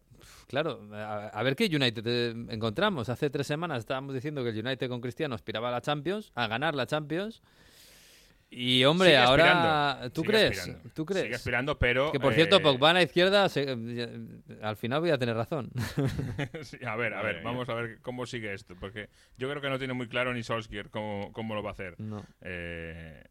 claro, a, a ver qué United eh, encontramos. Hace tres semanas estábamos diciendo que el United con Cristiano aspiraba a la Champions, a ganar la Champions. Y hombre, Sigue ahora, ¿tú crees? aspirando. ¿Tú crees? Sigue aspirando, pero... Que por cierto, eh, Pogba a la izquierda, se- eh, al final voy a tener razón. [LAUGHS] sí, a ver, a ver, vamos a ver cómo sigue esto, porque yo creo que no tiene muy claro ni Solskjaer cómo, cómo lo va a hacer. no. Eh,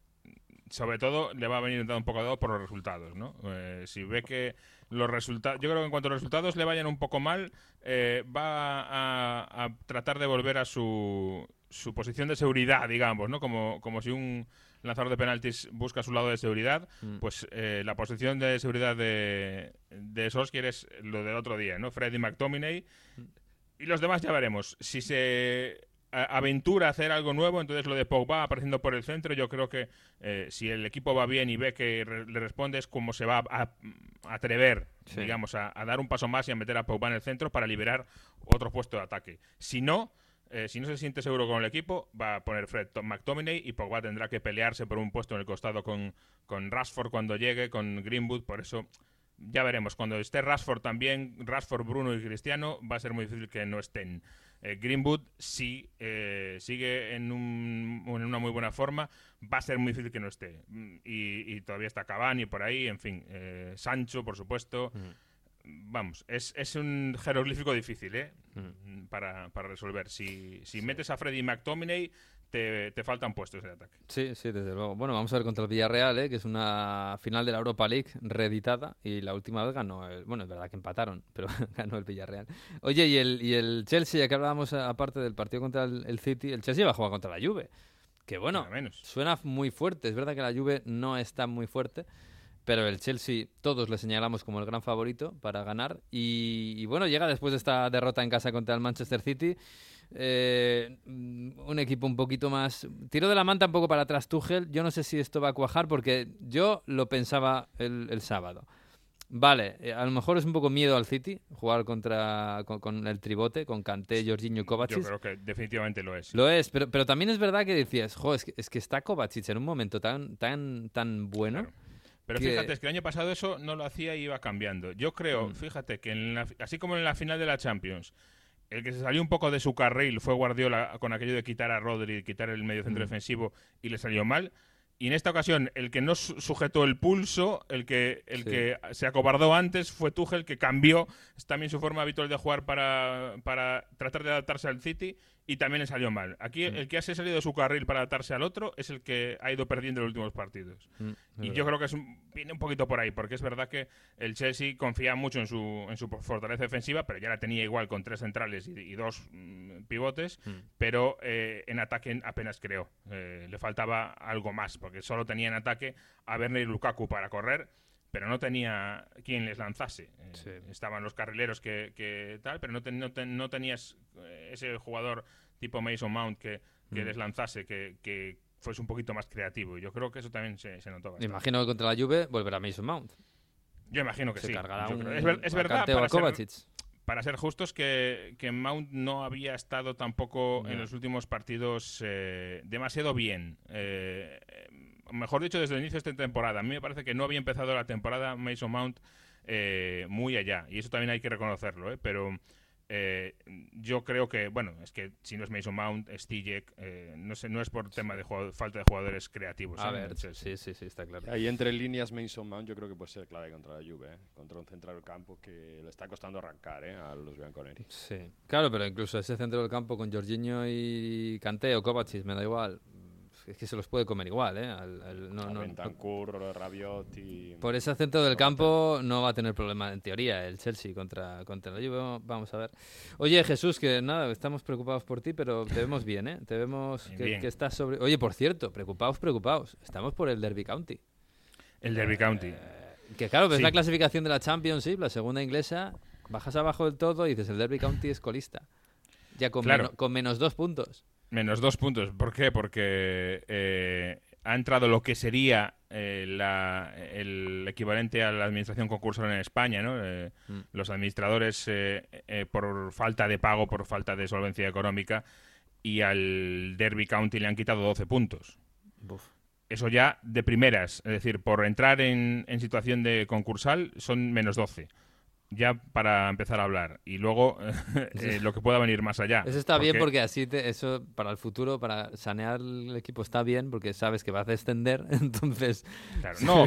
sobre todo le va a venir un poco dado por los resultados, ¿no? Eh, si ve que los resultados, yo creo que en cuanto a los resultados le vayan un poco mal, eh, va a, a tratar de volver a su, su posición de seguridad, digamos, ¿no? Como, como si un lanzador de penaltis busca su lado de seguridad, Mm. pues eh, la posición de seguridad de, de Solskjaer es lo del otro día, ¿no? Freddy McTominay. Y los demás ya veremos. Si se aventura a hacer algo nuevo, entonces lo de Pogba apareciendo por el centro, yo creo que eh, si el equipo va bien y ve que re- le responde es como se va a, a atrever, Sí. digamos, a, a dar un paso más y a meter a Pogba en el centro para liberar otro puesto de ataque. Si no, eh, si no se siente seguro con el equipo, va a poner Fred Tom- McTominay y Pogba tendrá que pelearse por un puesto en el costado con, con Rashford cuando llegue, con Greenwood, por eso ya veremos. Cuando esté Rashford también, Rashford, Bruno y Cristiano, va a ser muy difícil que no estén. Eh, Greenwood, si eh, sigue en, un- en una muy buena forma, va a ser muy difícil que no esté. Mm, Y, y todavía está Cavani por ahí, en fin. eh, Sancho, por supuesto. Vamos, es, es un jeroglífico difícil, ¿eh? Mm. Para, para resolver. Si, si metes a Freddy McTominay, te, te faltan puestos de ataque. Sí, sí, desde luego. Bueno, vamos a ver contra el Villarreal, ¿eh? que es una final de la Europa League reeditada y la última vez ganó, el, bueno, es verdad que empataron, [LAUGHS] pero ganó el Villarreal. Oye, y el, y el Chelsea, ya que hablábamos a- aparte del partido contra el, el City, el Chelsea va a jugar contra la Juve, que bueno, menos. suena muy fuerte, es verdad que la Juve no está muy fuerte, pero el Chelsea todos le señalamos como el gran favorito para ganar y, y bueno, llega después de esta derrota en casa contra el Manchester City. eh, mm, un equipo un poquito más. Tiró de la manta un poco para atrás Tuchel. Yo no sé si esto va a cuajar porque yo lo pensaba el, el sábado. Vale, eh, a lo mejor es un poco miedo al City jugar contra con, con el tribote, con Kanté, Jorginho y Kovacic. Yo creo que definitivamente lo es. Lo es, pero, pero también es verdad que decías, jo, es que, es que está Kovacic en un momento tan, tan, tan bueno. Claro. Pero que- fíjate, es que el año pasado eso no lo hacía y iba cambiando. Yo creo, Mm. fíjate, que en la- así como en la final de la Champions, el que se salió un poco de su carril fue Guardiola con aquello de quitar a Rodri, quitar el medio centro Mm. defensivo y le salió mal. Y en esta ocasión, el que no su- sujetó el pulso, el que, el Sí. que se acobardó antes, fue Tuchel, que cambió también su forma habitual de jugar para, para tratar de adaptarse al City y también le salió mal. Aquí Mm. el que ha salido de su carril para adaptarse al otro es el que ha ido perdiendo en los últimos partidos. Mm, Y yo creo que es un- viene un poquito por ahí, porque es verdad que el Chelsea confía mucho en su, en su fortaleza defensiva, pero ya la tenía igual con tres centrales y, y dos mm, pivotes, Mm. pero eh, en ataque apenas creó. Eh, le faltaba algo más, porque solo tenía en ataque a Werner y Lukaku para correr, pero no tenía quien les lanzase. Eh. Estaban los carrileros que, que tal, pero no, ten- no, ten- no tenías eh, ese jugador tipo Mason Mount que, que Mm. les lanzase, que, que fuese un poquito más creativo. Y yo creo que eso también se, se notó Me bastante. imagino que contra la Juve volverá Mason Mount. Yo imagino que Se sí. cargará un, es, ver- es verdad, para ser, para ser justos, que, que Mount no había estado tampoco en los últimos partidos eh, demasiado bien. Eh, mejor dicho, desde el inicio de esta temporada. A mí me parece que no había empezado la temporada Mason Mount eh, muy allá. Y eso también hay que reconocerlo. ¿eh? Pero eh, yo creo que, bueno, es que si no es Mason Mount, es Tijek. eh, no, sé, no es por tema de jugador- falta de jugadores creativos. A ¿eh? ver, sí, sí, sí, está claro. Ahí entre líneas Mason Mount yo creo que puede ser clave contra la Juve, ¿eh? contra un central del campo que le está costando arrancar ¿eh? a los bianconeri. Sí, claro, pero incluso ese centro del campo con Jorginho y Kanté o Kovacic, me da igual. Es que se los puede comer igual, ¿eh? Al- al- no, no- Rabiot y... por ese centro del campo no va a tener problema, en teoría, el Chelsea contra, contra la Juve. Vamos a ver. Oye, Jesús, que nada, estamos preocupados por ti, pero te vemos bien, ¿eh? Te vemos que, estás sobre... Oye, por cierto, preocupados, preocupados. Estamos por el Derby County. El Derby County. Que claro, ves Sí. la clasificación de la Championship, la segunda inglesa, bajas abajo del todo y dices, el Derby County es colista. Ya con, Claro. con menos dos puntos. Menos dos puntos. ¿Por qué? Porque eh, ha entrado lo que sería eh, la- el equivalente a la administración concursal en España, ¿no? Eh, Mm. Los administradores por falta de pago, por falta de solvencia económica, y al Derby County le han quitado 12 puntos. Eso ya de primeras, es decir, por entrar en, en situación de concursal son menos 12. Ya para empezar a hablar. Y luego [LAUGHS] eh, lo que pueda venir más allá. Eso está bien Porque- porque así te- eso para el futuro, para sanear el equipo está bien porque sabes que vas a descender, [LAUGHS] entonces... Claro, no,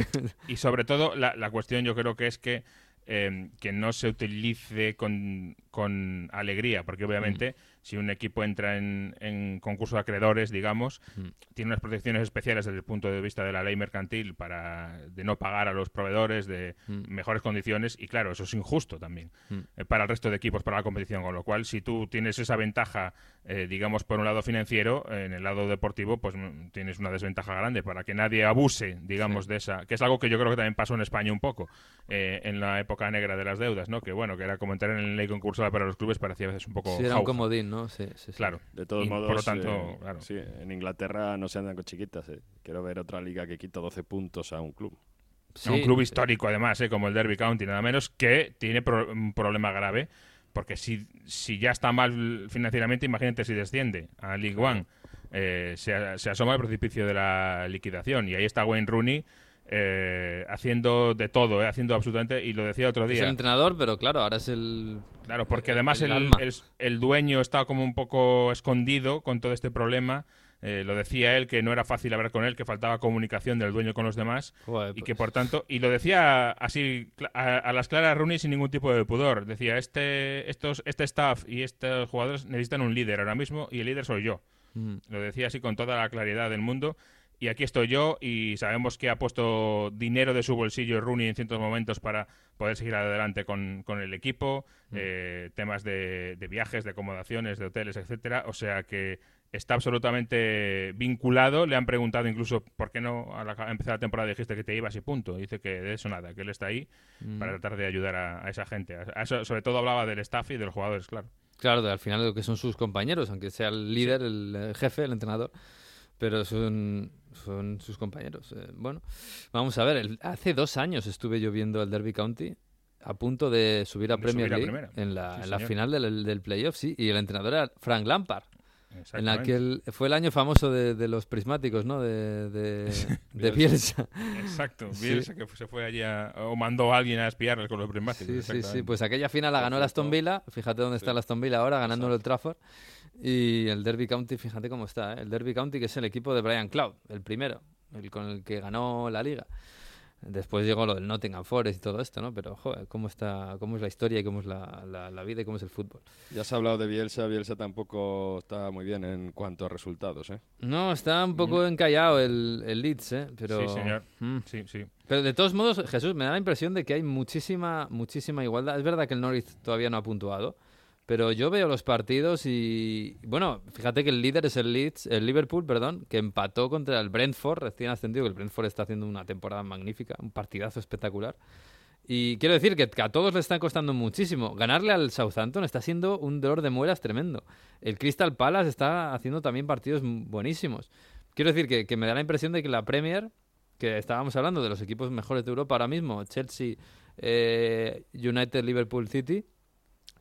y sobre todo la, la cuestión yo creo que es que, eh, que no se utilice con, con alegría, porque obviamente si un equipo entra en, en concurso de acreedores, digamos, Mm. tiene unas protecciones especiales desde el punto de vista de la ley mercantil para de no pagar a los proveedores de Mm. mejores condiciones y claro, eso es injusto también eh, para el resto de equipos, para la competición, con lo cual si tú tienes esa ventaja, eh, digamos, por un lado financiero, en el lado deportivo, pues mm, tienes una desventaja grande para que nadie abuse, digamos, Sí. de esa, que es algo que yo creo que también pasó en España un poco, eh, en la época negra de las deudas, ¿no? Que bueno, que era como entrar en la ley para los clubes, parecía a veces un poco Sí, era un comodín, ¿no? Sí, sí, sí. Claro. De todos Y, modos, por lo tanto, eh, claro. sí, en Inglaterra no se andan con chiquitas. eh. Quiero ver otra liga que quita 12 puntos a un club. Sí, un club sí. histórico además, ¿eh? como el Derby County, nada menos, que tiene pro- un problema grave, porque si, si ya está mal financieramente, imagínate si desciende a League One, eh, se, se asoma el precipicio de la liquidación, y ahí está Wayne Rooney eh, haciendo de todo, eh, haciendo absolutamente, y lo decía otro Es el día, entrenador, pero claro, ahora es el... claro, porque además el el, el- el dueño está como un poco escondido con todo este problema, Eh, lo decía él que no era fácil hablar con él, que faltaba comunicación del dueño con los demás Joder, y que pues. por tanto y lo decía así a las claras Rooney sin ningún tipo de pudor. Decía este estos este staff y estos jugadores necesitan un líder ahora mismo y el líder soy yo. Mm. Lo decía así con toda la claridad del mundo. Y aquí estoy yo y sabemos que ha puesto dinero de su bolsillo Rooney en ciertos momentos para poder seguir adelante con, con el equipo, eh, temas de, de viajes, de acomodaciones, de hoteles, etcétera. O sea que está absolutamente vinculado. Le han preguntado incluso por qué no a, la, a empezar la temporada dijiste que te ibas y punto. Dice que de eso nada, que él está ahí Mm. para tratar de ayudar a, a esa gente. A- a eso- sobre todo hablaba del staff y de los jugadores, claro. Claro, al final lo que son sus compañeros, aunque sea el líder, el, jefe, el entrenador, pero son, son sus compañeros. Eh, bueno, vamos a ver, el- hace dos años estuve yo viendo el Derby County a punto de subir a De Premier subir League en la, Sí, en la señor. final del, del playoff, sí, y el entrenador era Frank Lampard. En aquel, fue el año famoso de, de los prismáticos, ¿no? De, de, [LAUGHS] de Bielsa. Exacto, [LAUGHS] Sí. Bielsa que se fue allí a- o mandó a alguien a espiarles con los prismáticos. Sí, sí, sí. Pues aquella final la ganó el Aston Villa. Fíjate dónde está el Aston Villa ahora, ganando el Trafford. Y el Derby County, fíjate cómo está. ¿eh? El Derby County, que es el equipo de Brian Cloud, el primero, el con el que ganó la liga. Después llegó lo del Nottingham Forest y todo esto, ¿no? Pero, joder, cómo, está, cómo es la historia y cómo es la, la- la vida y cómo es el fútbol. Ya se ha hablado de Bielsa, Bielsa tampoco está muy bien en cuanto a resultados, ¿eh? No, está un poco encallado el, el Leeds, ¿eh? Pero, Sí, señor. Mm. Sí, sí. Pero de todos modos, Jesús, me da la impresión de que hay muchísima, muchísima igualdad. Es verdad que el Norwich todavía no ha puntuado, pero yo veo los partidos y bueno, fíjate que el líder es el Leeds, el Liverpool, perdón, que empató contra el Brentford, recién ascendido, que el Brentford está haciendo una temporada magnífica, un partidazo espectacular. Y quiero decir que a todos le están costando muchísimo. Ganarle al Southampton está siendo un dolor de muelas tremendo. El Crystal Palace está haciendo también partidos buenísimos. Quiero decir que, que me da la impresión de que la Premier, que estábamos hablando de los equipos mejores de Europa ahora mismo, Chelsea, eh, United, Liverpool, City,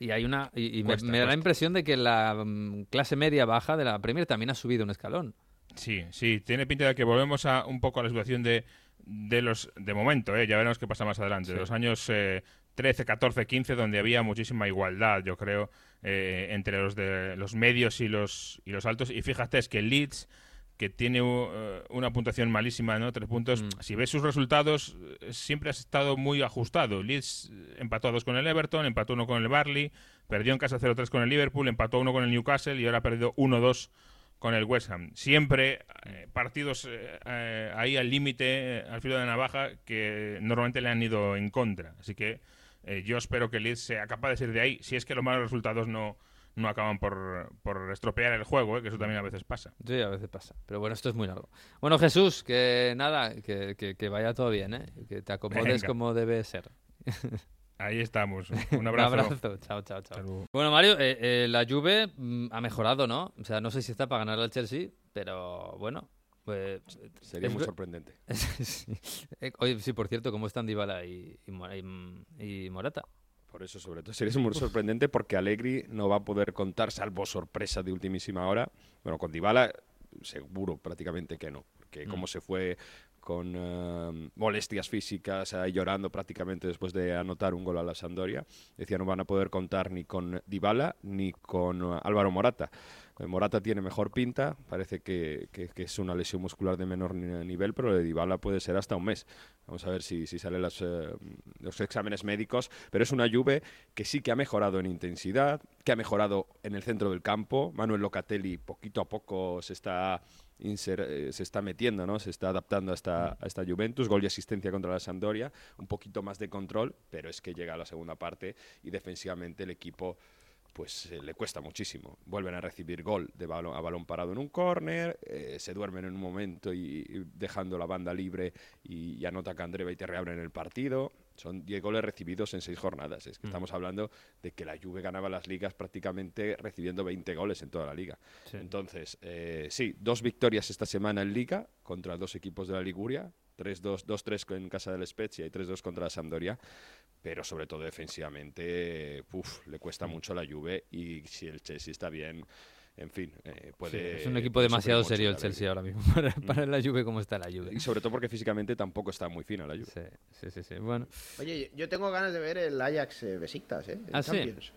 y hay una y, y me- Cuesta, me, da la impresión de que la mm, clase media baja de la Premier también ha subido un escalón. Sí, sí, tiene pinta de que volvemos a un poco a la situación de, de los de momento, ¿eh? ya veremos qué pasa más adelante, de los años eh, 13, 14, 15, donde había muchísima igualdad, yo creo, eh, entre los de los medios y los y los altos. Y fíjate, es que el Leeds que tiene uh, una puntuación malísima, ¿no? Tres puntos. Si ves sus resultados, eh, siempre has estado muy ajustado. Leeds eh, empató a dos con el Everton, empató uno con el Barley, perdió en casa 0-3 con el Liverpool, empató uno con el Newcastle y ahora ha perdido 1-2 con el West Ham. Siempre eh, partidos eh, ahí al límite, al filo de la navaja, que normalmente le han ido en contra. Así que eh, yo espero que Leeds sea capaz de salir de ahí, si es que los malos resultados no, no acaban por, por estropear el juego, eh, que eso también a veces pasa. Sí, a veces pasa. Pero bueno, esto es muy largo. Bueno, Jesús, que nada, que, que- que vaya todo bien, ¿eh? Que te acomodes Venga. como debe ser. Ahí estamos. [LAUGHS] Un abrazo. Un abrazo. Chao, chao, chao. Bueno, Mario, eh, eh, la Juve mm, ha mejorado, ¿no? O sea, no sé si está para ganar al Chelsea, pero bueno, pues... Sería es muy sorprendente. [LAUGHS] sí. Eh, Oye, sí, por cierto, ¿cómo están Dybala y, y, Mora- y- y Morata? Por eso, sobre todo, [LAUGHS] sería muy sorprendente porque Allegri no va a poder contar, salvo sorpresa de ultimísima hora. Bueno, con Dybala seguro prácticamente que no, porque como se fue con eh, molestias físicas, ahí llorando prácticamente después de anotar un gol a la Sampdoria, decía no van a poder contar ni con Dybala ni con eh, Álvaro Morata. Morata tiene mejor pinta, parece que, es una lesión muscular de menor ni- nivel, pero de Dybala puede ser hasta un mes. Vamos a ver si, si salen eh, los exámenes médicos, pero es una Juve que sí que ha mejorado en intensidad, que ha mejorado en el centro del campo. Manuel Locatelli poquito a poco se está eh, se está metiendo, ¿no? Se está adaptando a esta, a esta Juventus, gol y asistencia contra la Sampdoria, un poquito más de control, pero es que llega a la segunda parte y defensivamente el equipo pues eh, le cuesta muchísimo. Vuelven a recibir gol de balón, a balón parado en un córner, eh, se duermen en un momento y, y dejando la banda libre y, y anota Candreva y te reabren el partido. Son 10 goles recibidos en 6 jornadas. Es que estamos hablando de que la Juve ganaba las ligas prácticamente recibiendo 20 goles en toda la liga. Sí. Entonces, eh, sí, dos victorias esta semana en liga contra dos equipos de la Liguria. 3-2, 2-3 en casa del Spezia y 3-2 contra la Sampdoria pero sobre todo defensivamente uf, le cuesta mucho a la Juve y si el Chelsea está bien en fin eh, Sí, puede es un equipo demasiado serio el Chelsea ahora mismo [LAUGHS] para, para la Juve como está la Juve. y sobre todo porque físicamente tampoco está muy fina la Juve Sí, sí, sí, sí. Bueno, Oye, yo tengo ganas de ver el Ajax eh, Besiktas, ¿eh? ¿Ah, sí? Champions.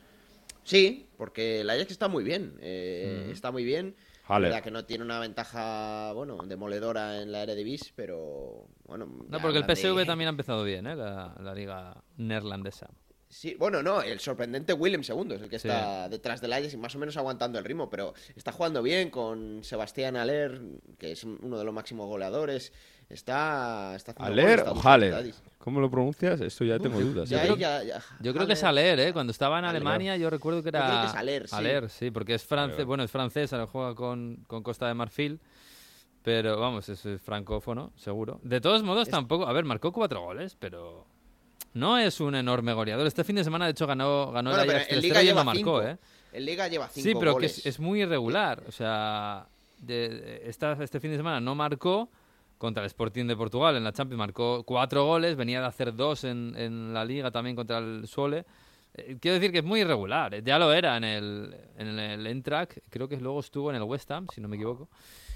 Sí, porque el Ajax está muy bien. eh, Mm. Está muy bien. Haller. verdad que no tiene una ventaja, bueno, demoledora en la Eredivisie, pero bueno. No, porque el PSV de- también ha empezado bien, ¿eh? La, la liga neerlandesa. Sí, bueno, no, el sorprendente Willem segundo es el que Sí. está detrás del Ajax y más o menos aguantando el ritmo, pero está jugando bien con Sebastián Aller, que es uno de los máximos goleadores. Está, está haciendo ¿Aler goles, o Haller? ¿Cómo lo pronuncias? Esto ya tengo dudas. Ya, ahí ya- ya- Yo creo que es. Aler, ¿eh? Cuando estaba en. Alemania yo recuerdo que Yo era... creo que es Haller, sí. sí, porque es francés, bueno, es francés, ahora juega con, con Costa de Marfil, pero vamos, es, francófono, seguro. De todos modos, Es- tampoco... A ver, marcó cuatro goles, pero... No es un enorme goleador. Este fin de semana, de hecho, ganó, ganó Bueno, el pero Ajax 3-0 Liga y no lleva marcó, cinco. ¿eh? En Liga lleva cinco Sí, pero goles. que es, es muy irregular. O sea, de- de- esta, este fin de semana no marcó contra el Sporting de Portugal en la Champions. Marcó cuatro goles, venía de hacer dos en, en la Liga también contra el Sole. Eh, quiero decir que es muy irregular. eh, Ya lo era en el, en el Eintracht. Creo que luego estuvo en el West Ham, si no me equivoco.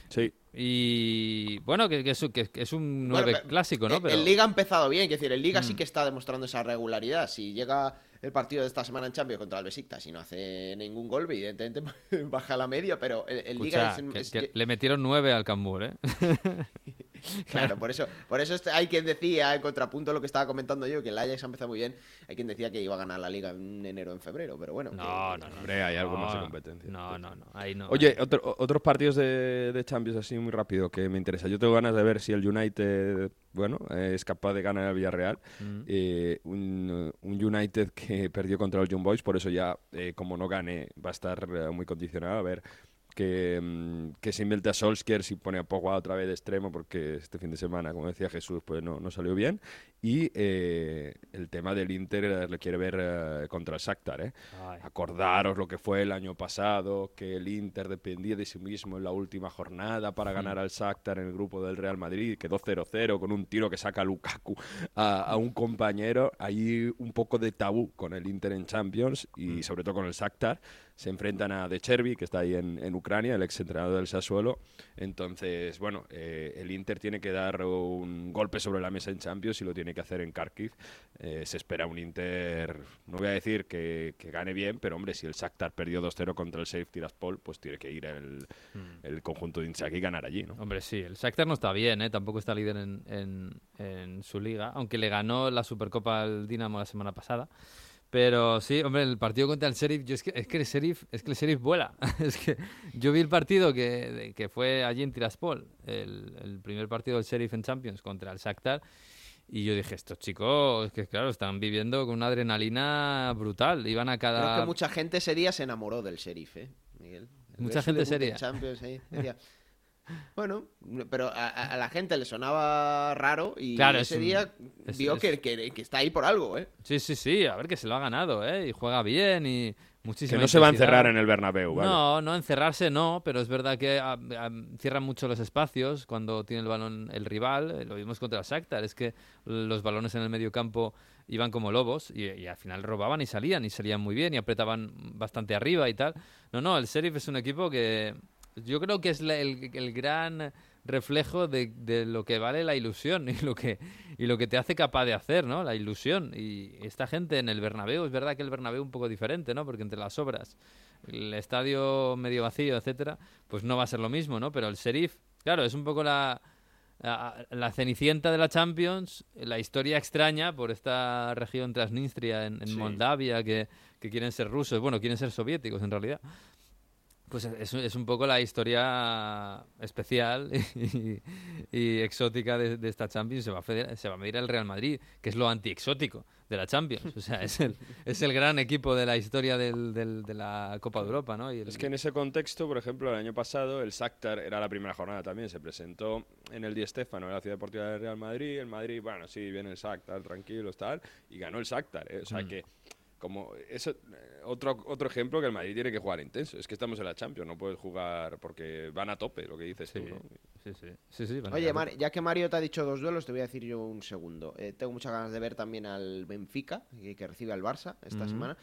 Sí. Y bueno, que, que es, que- que es un Bueno, 9 pe- clásico, ¿no? En- Pero... En Liga ha empezado bien, es decir, en Liga sí Mm. que está demostrando esa regularidad. Si llega el partido de esta semana en Champions contra el Besiktas y no hace ningún gol, evidentemente [LAUGHS] baja la media, pero en Liga Escucha, es- que- es- que le metieron 9 al Cambur, ¿eh? [LAUGHS] Claro, por eso, por eso este- hay quien decía, en contrapunto a lo que estaba comentando yo, que el Ajax ha empezado muy bien, hay quien decía que iba a ganar la Liga en enero o en febrero, pero bueno. No, que- no, no. Hombre, hay algo más de no, competencia. No, no, no. Ahí no. Oye, otro- otros partidos de, de Champions así muy rápido que me interesa. Yo tengo ganas de ver si el United, bueno, eh, es capaz de ganar al Villarreal. Mm. Eh, un, un United que perdió contra los Young Boys, por eso ya, eh, como no gane, va a estar muy condicionado. A ver que, mm, que se invente a Solskjaer si pone a Pogba otra vez de extremo, porque este fin de semana, como decía Jesús, pues no, no salió bien. Y eh, el tema del Inter eh, le quiere ver eh, contra el Shakhtar, ¿eh? Acordaros lo que fue el año pasado, que el Inter dependía de sí mismo en la última jornada para ganar al Shakhtar en el grupo del Real Madrid, quedó 0-0 con un tiro que saca Lukaku a, a un compañero. Hay un poco de tabú con el Inter en Champions y sobre todo con el Shakhtar. Se enfrentan a De Chervi, que está ahí en, en Ucrania, el ex entrenador del Sassuolo. Entonces, bueno, eh, el Inter tiene que dar un golpe sobre la mesa en Champions y lo tiene que hacer en Kharkiv. Eh, se espera un Inter, no voy a decir que, que gane bien, pero hombre, si el Shakhtar perdió 2-0 contra el Sheriff Tiraspol, pues tiene que ir el, el conjunto de Inzaghi y ganar allí, ¿no? Hombre, sí, el Shakhtar no está bien, ¿eh? tampoco está líder en, en- en su liga, aunque le ganó la Supercopa al Dinamo la semana pasada. Pero sí, hombre, el partido contra el Sheriff, yo es que, es que el Sheriff, es que el Sheriff vuela. [LAUGHS] es que yo vi el partido que, que fue allí en Tiraspol, el, el primer partido del Sheriff en Champions contra el Shakhtar, y yo dije, estos chicos, que claro, están viviendo con una adrenalina brutal. Iban a Creo cada... que mucha gente ese día se enamoró del sheriff, ¿eh, Miguel? El Mucha gente seria. Champions, [LAUGHS] decía, bueno, pero a, a- a la gente le sonaba raro y Claro, es ese un- día es- vio es- Que, que- que está ahí por algo, ¿eh? Sí, sí, sí, a ver que se lo ha ganado, ¿eh? Y juega bien y muchísima Que no se va a encerrar en el Bernabéu, ¿vale? No, no, encerrarse no, pero es verdad que ah, ah, cierran mucho los espacios cuando tiene el balón el rival. eh, Lo vimos contra el Shakhtar, es que los balones en el medio campo iban como lobos y, y al final robaban y salían y salían muy bien y apretaban bastante arriba y tal. No, no, el Sheriff es un equipo que yo creo que es la- el, el gran reflejo de, de lo que vale la ilusión [LAUGHS] y lo que y lo que te hace capaz de hacer, ¿no? La ilusión y esta gente en el Bernabéu, es verdad que el Bernabéu es un poco diferente, ¿no? Porque entre las obras, el estadio medio vacío, etcétera, pues no va a ser lo mismo, ¿no? Pero el Sheriff, claro, es un poco la la, la cenicienta de la Champions, la historia extraña por esta región Transnistria en, en Sí. Moldavia que, que quieren ser rusos, bueno, quieren ser soviéticos en realidad. Pues es, es un poco la historia especial [LAUGHS] y, y exótica de, de esta Champions. Se va, a feder- se va a medir al Real Madrid, que es lo anti-exótico de la Champions. O sea, es el, es el gran equipo de la historia del- del- de la Copa de Europa, ¿no? Y el- Es que en ese contexto, por ejemplo, el año pasado el Shakhtar era la primera jornada también, se presentó en el Di Stéfano, en la Ciudad Deportiva del Real Madrid, el Madrid, bueno, sí, viene el Shakhtar, tranquilos, tal, y ganó el Shakhtar, ¿eh? o sea Mm. que como eso eh, otro otro ejemplo que el Madrid tiene que jugar intenso, es que estamos en la Champions, no puedes jugar porque van a tope, lo que dices Sí, tú, ¿no? sí, sí. sí, sí, van a Oye. Mar- ya que Mario te ha dicho dos duelos, te voy a decir yo un segundo. Eh, tengo muchas ganas de ver también al Benfica, que, que recibe al Barça esta semana,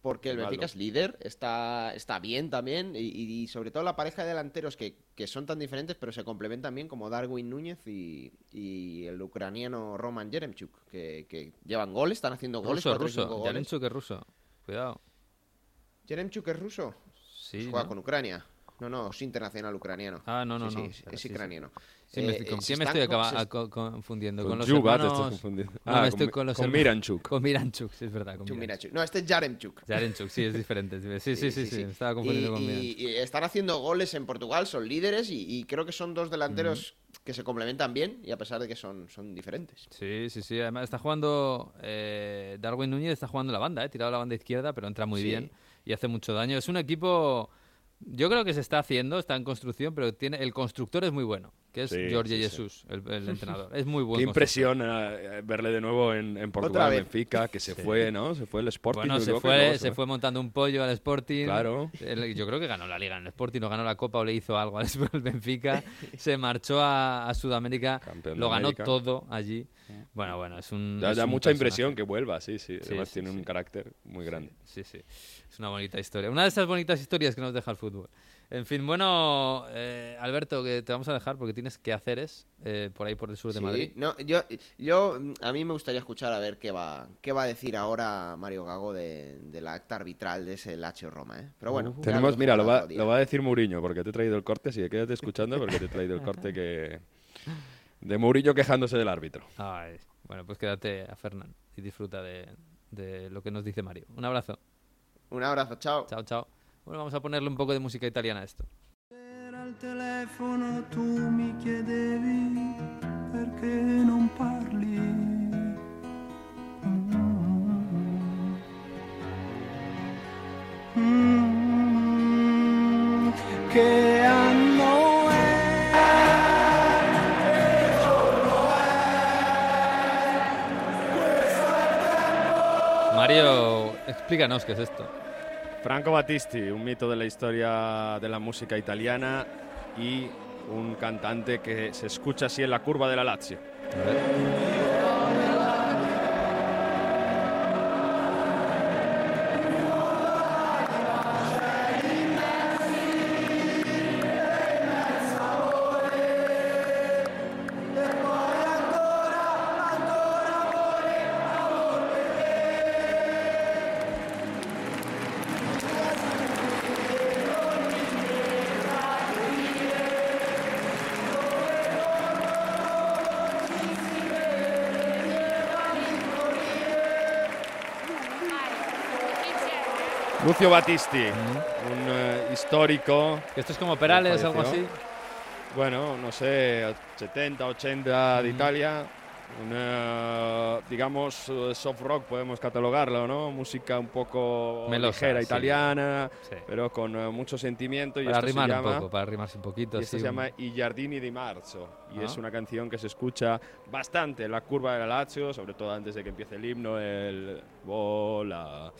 porque el. Benfica es líder, está, está bien también, y, y sobre todo la pareja de delanteros que, que son tan diferentes, pero se complementan bien, como Darwin Núñez y, y el ucraniano Roman Yeremchuk, que, que llevan goles, están haciendo goles, ruso, ruso. cinco goles. Ruso. Cuidado. ¿Jeremchuk es ruso? Sí, Juega ¿no? con Ucrania. No, no, es internacional ucraniano. Ah, no, no, Sí, no. sí, es- ucraniano. Sí, me Eh, estoy- ¿Con se quién me están estoy co- acaba- se- a- co- confundiendo? Con ¿Con los Juba te hermanos? estás confundiendo. No, Ah, me estoy con- los con Miranchuk. Con Miranchuk, sí, es verdad. Con Chuk Miranchuk. No, este es Yaremchuk. Yarenchuk, sí, es diferente. Sí, sí, sí, sí, me estaba confundiendo y, con y- Miranchuk. y están haciendo goles en Portugal, son líderes y, y creo que son dos delanteros que se complementan bien y a pesar de que son, son diferentes. Sí, sí, sí. Además está jugando eh, Darwin Núñez, está jugando la banda, eh, tirado a la banda izquierda, pero entra muy Sí. bien y hace mucho daño. Es un equipo, yo creo que se está haciendo, está en construcción, pero tiene el constructor es muy bueno, que es Sí, Jorge sí, sí. Jesús, el, el [LAUGHS] entrenador. Es muy buen Qué impresión eh, verle de nuevo en, en Portugal. Benfica, que se [LAUGHS] Sí. fue, ¿no? Se fue el Sporting. Bueno, se fue, luego se fue montando un pollo al Sporting. Claro. El- yo creo que ganó la liga en el Sporting, o ganó la Copa o le hizo algo al [LAUGHS] Benfica. se marchó a, a Sudamérica, Campeón lo ganó América. todo allí. Bueno, bueno, es un. Da, es da un mucha personaje. impresión que vuelva, sí, sí. Sí, Además sí, tiene sí. un carácter muy grande. Sí, sí. Es una bonita historia. Una de esas bonitas historias que nos deja el fútbol. En fin, bueno, eh, Alberto, que te vamos a dejar porque tienes que hacer es por ahí por el sur de Sí, Madrid. No, yo, yo, a mí me gustaría escuchar a ver qué va, qué va a decir ahora Mario Gago de, del acta arbitral de ese Lazio Roma, ¿eh? Pero bueno, ya Tenemos, lo mira, lo va, lo va a decir Mourinho, porque te he traído el corte, así que quédate escuchando, porque te he traído el corte [LAUGHS] que... De Mourinho quejándose del árbitro. Ay, bueno, pues quédate a Fernán y disfruta de, de lo que nos dice Mario. Un abrazo. Un abrazo, chao. Chao, chao. Bueno, vamos a ponerle un poco de música italiana a esto. Al telefono tu mi chiedevi perché non parli. Mm, che Mario, explícanos qué es esto. Franco Battisti, un mito de la historia de la música italiana y un cantante que se escucha así en la curva de la Lazio. A ver. Lucio Battisti, un eh, histórico. Esto es como Perales, algo así. Bueno, no sé, 70, 80 de Italia. Una, digamos, eh, soft rock podemos catalogarlo, ¿no? Música un poco Melosa, ligera sí. italiana, Sí. pero con eh, mucho sentimiento. Y Para esto rimar se un llama, poco, para rimarse un poquito. y esto así, se un- llama I Giardini di Marzo. Y Ah. es una canción que se escucha bastante en la curva de la Lazio, sobre todo antes de que empiece el himno, el bola.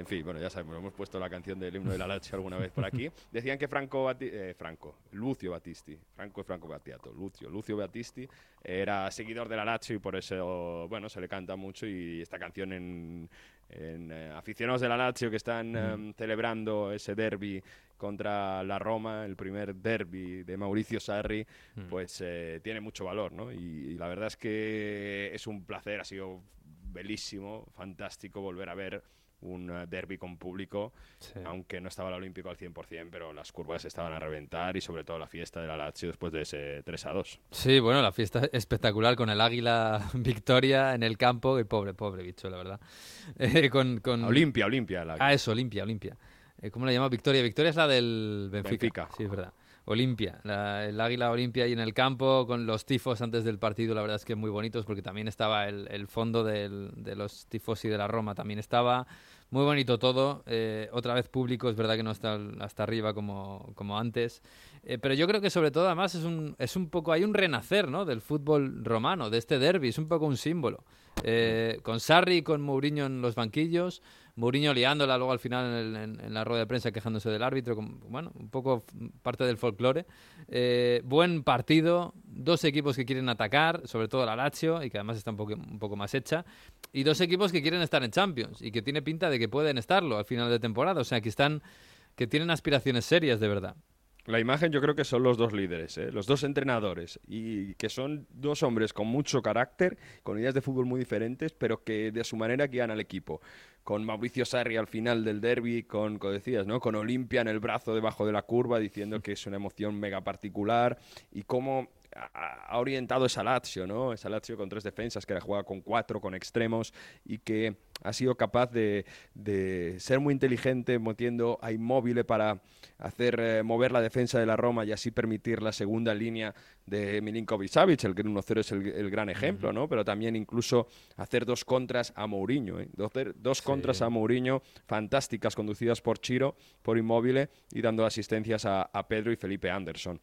En fin, bueno, ya sabemos, hemos puesto la canción del himno de la Lazio alguna vez por aquí. [LAUGHS] Decían que Franco, Batti- eh, Franco, Lucio Battisti, Franco es Franco Battiato, Lucio, Lucio Battisti era seguidor de la Lazio y por eso, bueno, se le canta mucho y esta canción en, en, eh, aficionados de la Lazio que están em, celebrando ese derby contra la Roma, el primer derby de Mauricio Sarri, pues eh, tiene mucho valor, ¿no? Y, y la verdad es que es un placer, ha sido belísimo, fantástico volver a ver un eh, derby con público, aunque no estaba el Olímpico al 100%, pero las curvas estaban a reventar y sobre todo la fiesta de la Lazio después de ese 3 a 2. Sí, bueno, la fiesta espectacular con el águila [LAUGHS] Victoria en el campo. Y pobre, pobre bicho, la verdad. [LAUGHS] Eh, con, con... Olimpia, Olimpia. La... Ah, eso, Olimpia, Olimpia. Eh, ¿Cómo la llama? Victoria. Victoria es la del Benfica. Benfica. Sí, es verdad. Olimpia, el águila Olimpia ahí en el campo con los tifos antes del partido, la verdad es que muy bonitos porque también estaba el, fondo de los tifosi de la Roma, también estaba muy bonito todo, eh, otra vez público, es verdad que no está hasta arriba como, como antes, Eh, pero yo creo que sobre todo además es un, es un poco, hay un renacer ¿no? del fútbol romano, de este derby, es un poco un símbolo. Eh, con Sarri y con Mourinho en los banquillos, Mourinho liándola luego al final en, la rueda de prensa quejándose del árbitro, bueno, un poco parte del folclore. Eh, buen partido, dos equipos que quieren atacar, sobre todo la Lazio, y que además está un poco, un poco más hecha, y dos equipos que quieren estar en Champions, y que tiene pinta de que pueden estarlo al final de temporada, o sea, que están que tienen aspiraciones serias de verdad. La imagen yo creo que son los dos líderes, ¿eh? los dos entrenadores, y que son dos hombres con mucho carácter, con ideas de fútbol muy diferentes, pero que de su manera guían al equipo. Con Mauricio Sarri al final del derby, con, como ¿no? con Olimpia en el brazo debajo de la curva, diciendo que es una emoción mega particular, y cómo ha orientado esa Lazio, ¿no? Esa Lazio con tres defensas, que era juega con cuatro, con extremos, y que ha sido capaz de, de ser muy inteligente metiendo a Inmóvil para hacer eh, mover la defensa de la Roma y así permitir la segunda línea de Milinkovic Savic, el que en 1-0 es el, el gran ejemplo, ¿no? Pero también incluso hacer dos contras a Mourinho, ¿eh? dos, dos contras a Mourinho fantásticas conducidas por Chiro, por Inmóvil y dando asistencias a, a Pedro y Felipe Anderson.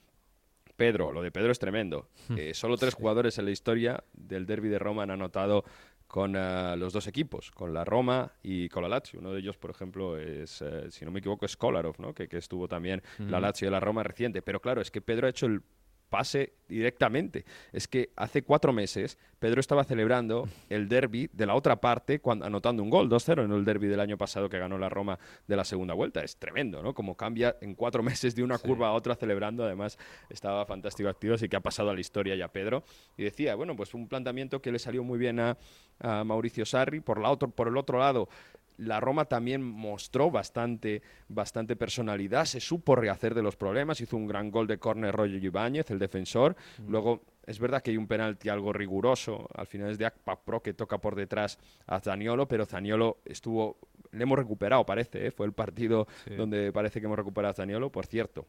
Pedro, lo de Pedro es tremendo. Eh, solo tres jugadores en la historia del derby de Roma han anotado con eh, los dos equipos, con la Roma y con la Lazio. Uno de ellos, por ejemplo, es, eh, si no me equivoco, es Kolarov, ¿no? que, que estuvo también la Ujú. Lazio y la Roma reciente. Pero claro, es que Pedro ha hecho el pase directamente. Es que hace cuatro meses Pedro estaba celebrando el derby de la otra parte cuando, anotando un gol, 2-0 en el derby del año pasado que ganó la Roma de la segunda vuelta. Es tremendo, ¿no? Como cambia en cuatro [LAUGHS] meses de una curva a otra celebrando. Además, estaba fantástico activo, así que ha pasado a la historia ya Pedro. Y decía, bueno, pues un planteamiento que le salió muy bien a, a Mauricio Sarri. Por, la otro, por el otro lado, la Roma también mostró bastante, bastante personalidad, se supo rehacer de los problemas, hizo un gran gol de córner Roger Ibáñez, el defensor. Luego, es verdad que hay un penalti algo riguroso, al final es de Akpa Pro que toca por detrás a Zaniolo, pero Zaniolo estuvo, le hemos recuperado, parece, ¿eh? fue el partido Sí. donde parece que hemos recuperado a Zaniolo, por cierto.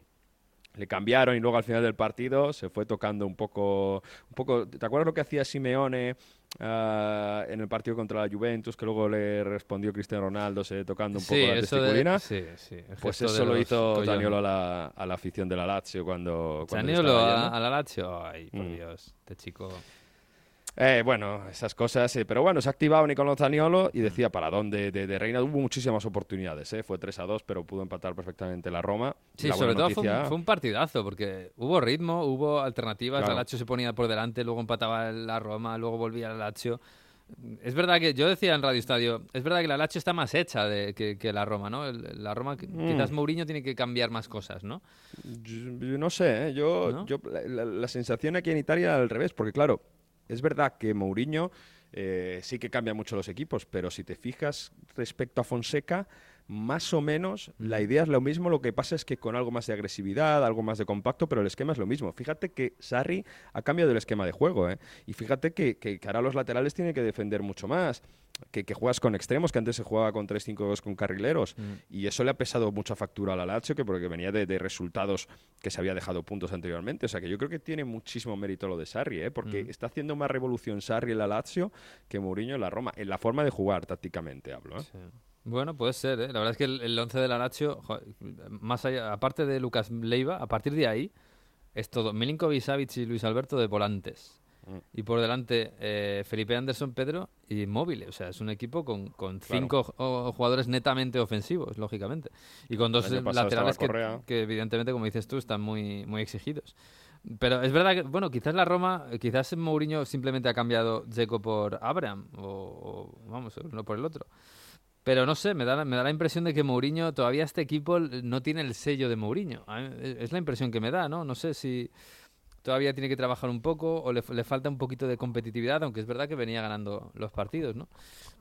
Le cambiaron y luego al final del partido se fue tocando un poco, un poco. ¿Te acuerdas lo que hacía Simeone ah, en el partido contra la Juventus, que luego le respondió Cristiano Ronaldo, se tocando un Sí, poco la de- testiculina? sí, sí, el Pues eso lo hizo. Zaniolo a la, a la afición de la Lazio cuando, cuando Zaniolo a la Lazio. Ay, por Mm. Dios, este chico. Eh, bueno, esas cosas, eh, pero bueno, se ha activado Nicolò Zaniolo y decía para dónde de, de Reina hubo muchísimas oportunidades, eh, fue 3 a 2, pero pudo empatar perfectamente la Roma. Sí, La sobre todo fue un, fue un partidazo, porque hubo ritmo, hubo alternativas, Claro. la Lazio se ponía por delante, luego empataba la Roma, luego volvía la Lazio. Es verdad que, yo decía en Radio Estadio, es verdad que la Lazio está más hecha de, que, que la Roma, ¿no? El- la Roma, Mm. quizás Mourinho tiene que cambiar más cosas, ¿no? Yo, yo no sé, ¿eh? yo, ¿No? yo la, la- la sensación aquí en Italia al revés, porque claro, es verdad que Mourinho eh, sí que cambia mucho los equipos, pero si te fijas respecto a Fonseca, más o menos la idea es lo mismo, lo que pasa es que con algo más de agresividad, algo más de compacto, pero el esquema es lo mismo. Fíjate que Sarri ha cambiado el esquema de juego, ¿eh? y fíjate que, que, que ahora los laterales tienen que defender mucho más. Que, que juegas con extremos, que antes se jugaba con 3-5-2 con carrileros. Y eso le ha pesado mucha factura a la Lazio, que porque venía de, de resultados que se había dejado puntos anteriormente. O sea que yo creo que tiene muchísimo mérito lo de Sarri, ¿eh? porque Mm. está haciendo más revolución Sarri en la Lazio que Mourinho en la Roma, en la forma de jugar tácticamente hablo. ¿eh? Bueno, puede ser, ¿eh? La verdad es que el, el 11 de la más allá, aparte de Lucas Leiva, a partir de ahí, es todo Milinkovic, Savic y Luis Alberto de volantes. Mm. Y por delante eh, Felipe Anderson, Pedro y Móvil. O sea, es un equipo con, con Claro. cinco o- jugadores netamente ofensivos, lógicamente. Y con dos laterales que, evidentemente, como dices tú, están muy, muy exigidos. Pero es verdad que, bueno, quizás la Roma, quizás Mourinho simplemente ha cambiado Dzeko por Abraham, o, o, vamos, uno por el otro. Pero no sé, me da, la- me da la impresión de que Mourinho, todavía este equipo no tiene el sello de Mourinho. Mí- Es la impresión que me da, ¿no? No sé si todavía tiene que trabajar un poco o le, le falta un poquito de competitividad, aunque es verdad que venía ganando los partidos, ¿no?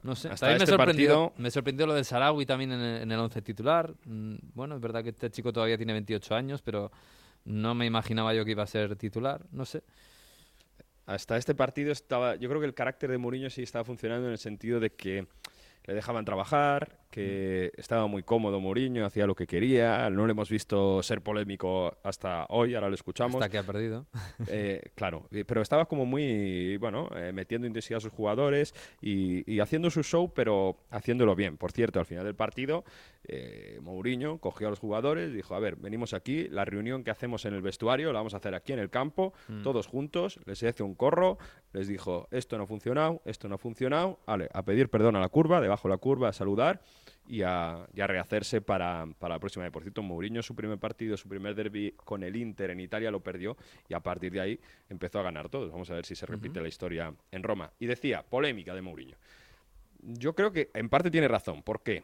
No sé. Hasta También este me, sorprendió, partido- me sorprendió lo del Sarawi también en el, en el 11 titular. Mm, Bueno, es verdad que este chico todavía tiene 28 años, pero no me imaginaba yo que iba a ser titular. No sé. Hasta este partido estaba, yo creo que el carácter de Mourinho sí estaba funcionando en el sentido de que le dejaban trabajar, que estaba muy cómodo Mourinho, hacía lo que quería, no le hemos visto ser polémico hasta hoy, ahora lo escuchamos. Hasta que ha perdido. Eh, claro, pero estaba como muy, bueno, eh, metiendo intensidad a sus jugadores y, y haciendo su show, pero haciéndolo bien. Por cierto, al final del partido, eh, Mourinho cogió a los jugadores dijo, a ver, venimos aquí, la reunión que hacemos en el vestuario la vamos a hacer aquí en el campo, Mm. todos juntos, les hizo un corro, les dijo, esto no ha funcionado, esto no ha funcionado, vale, a pedir perdón a la curva, debajo de la curva, a saludar y a, y a rehacerse para, para la próxima. Por cierto, Mourinho su primer partido, su primer derby con el Inter en Italia lo perdió y a partir de ahí empezó a ganar todos. Vamos a ver si se repite la historia en Roma. Y decía, polémica de Mourinho. Yo creo que en parte tiene razón. ¿Por qué?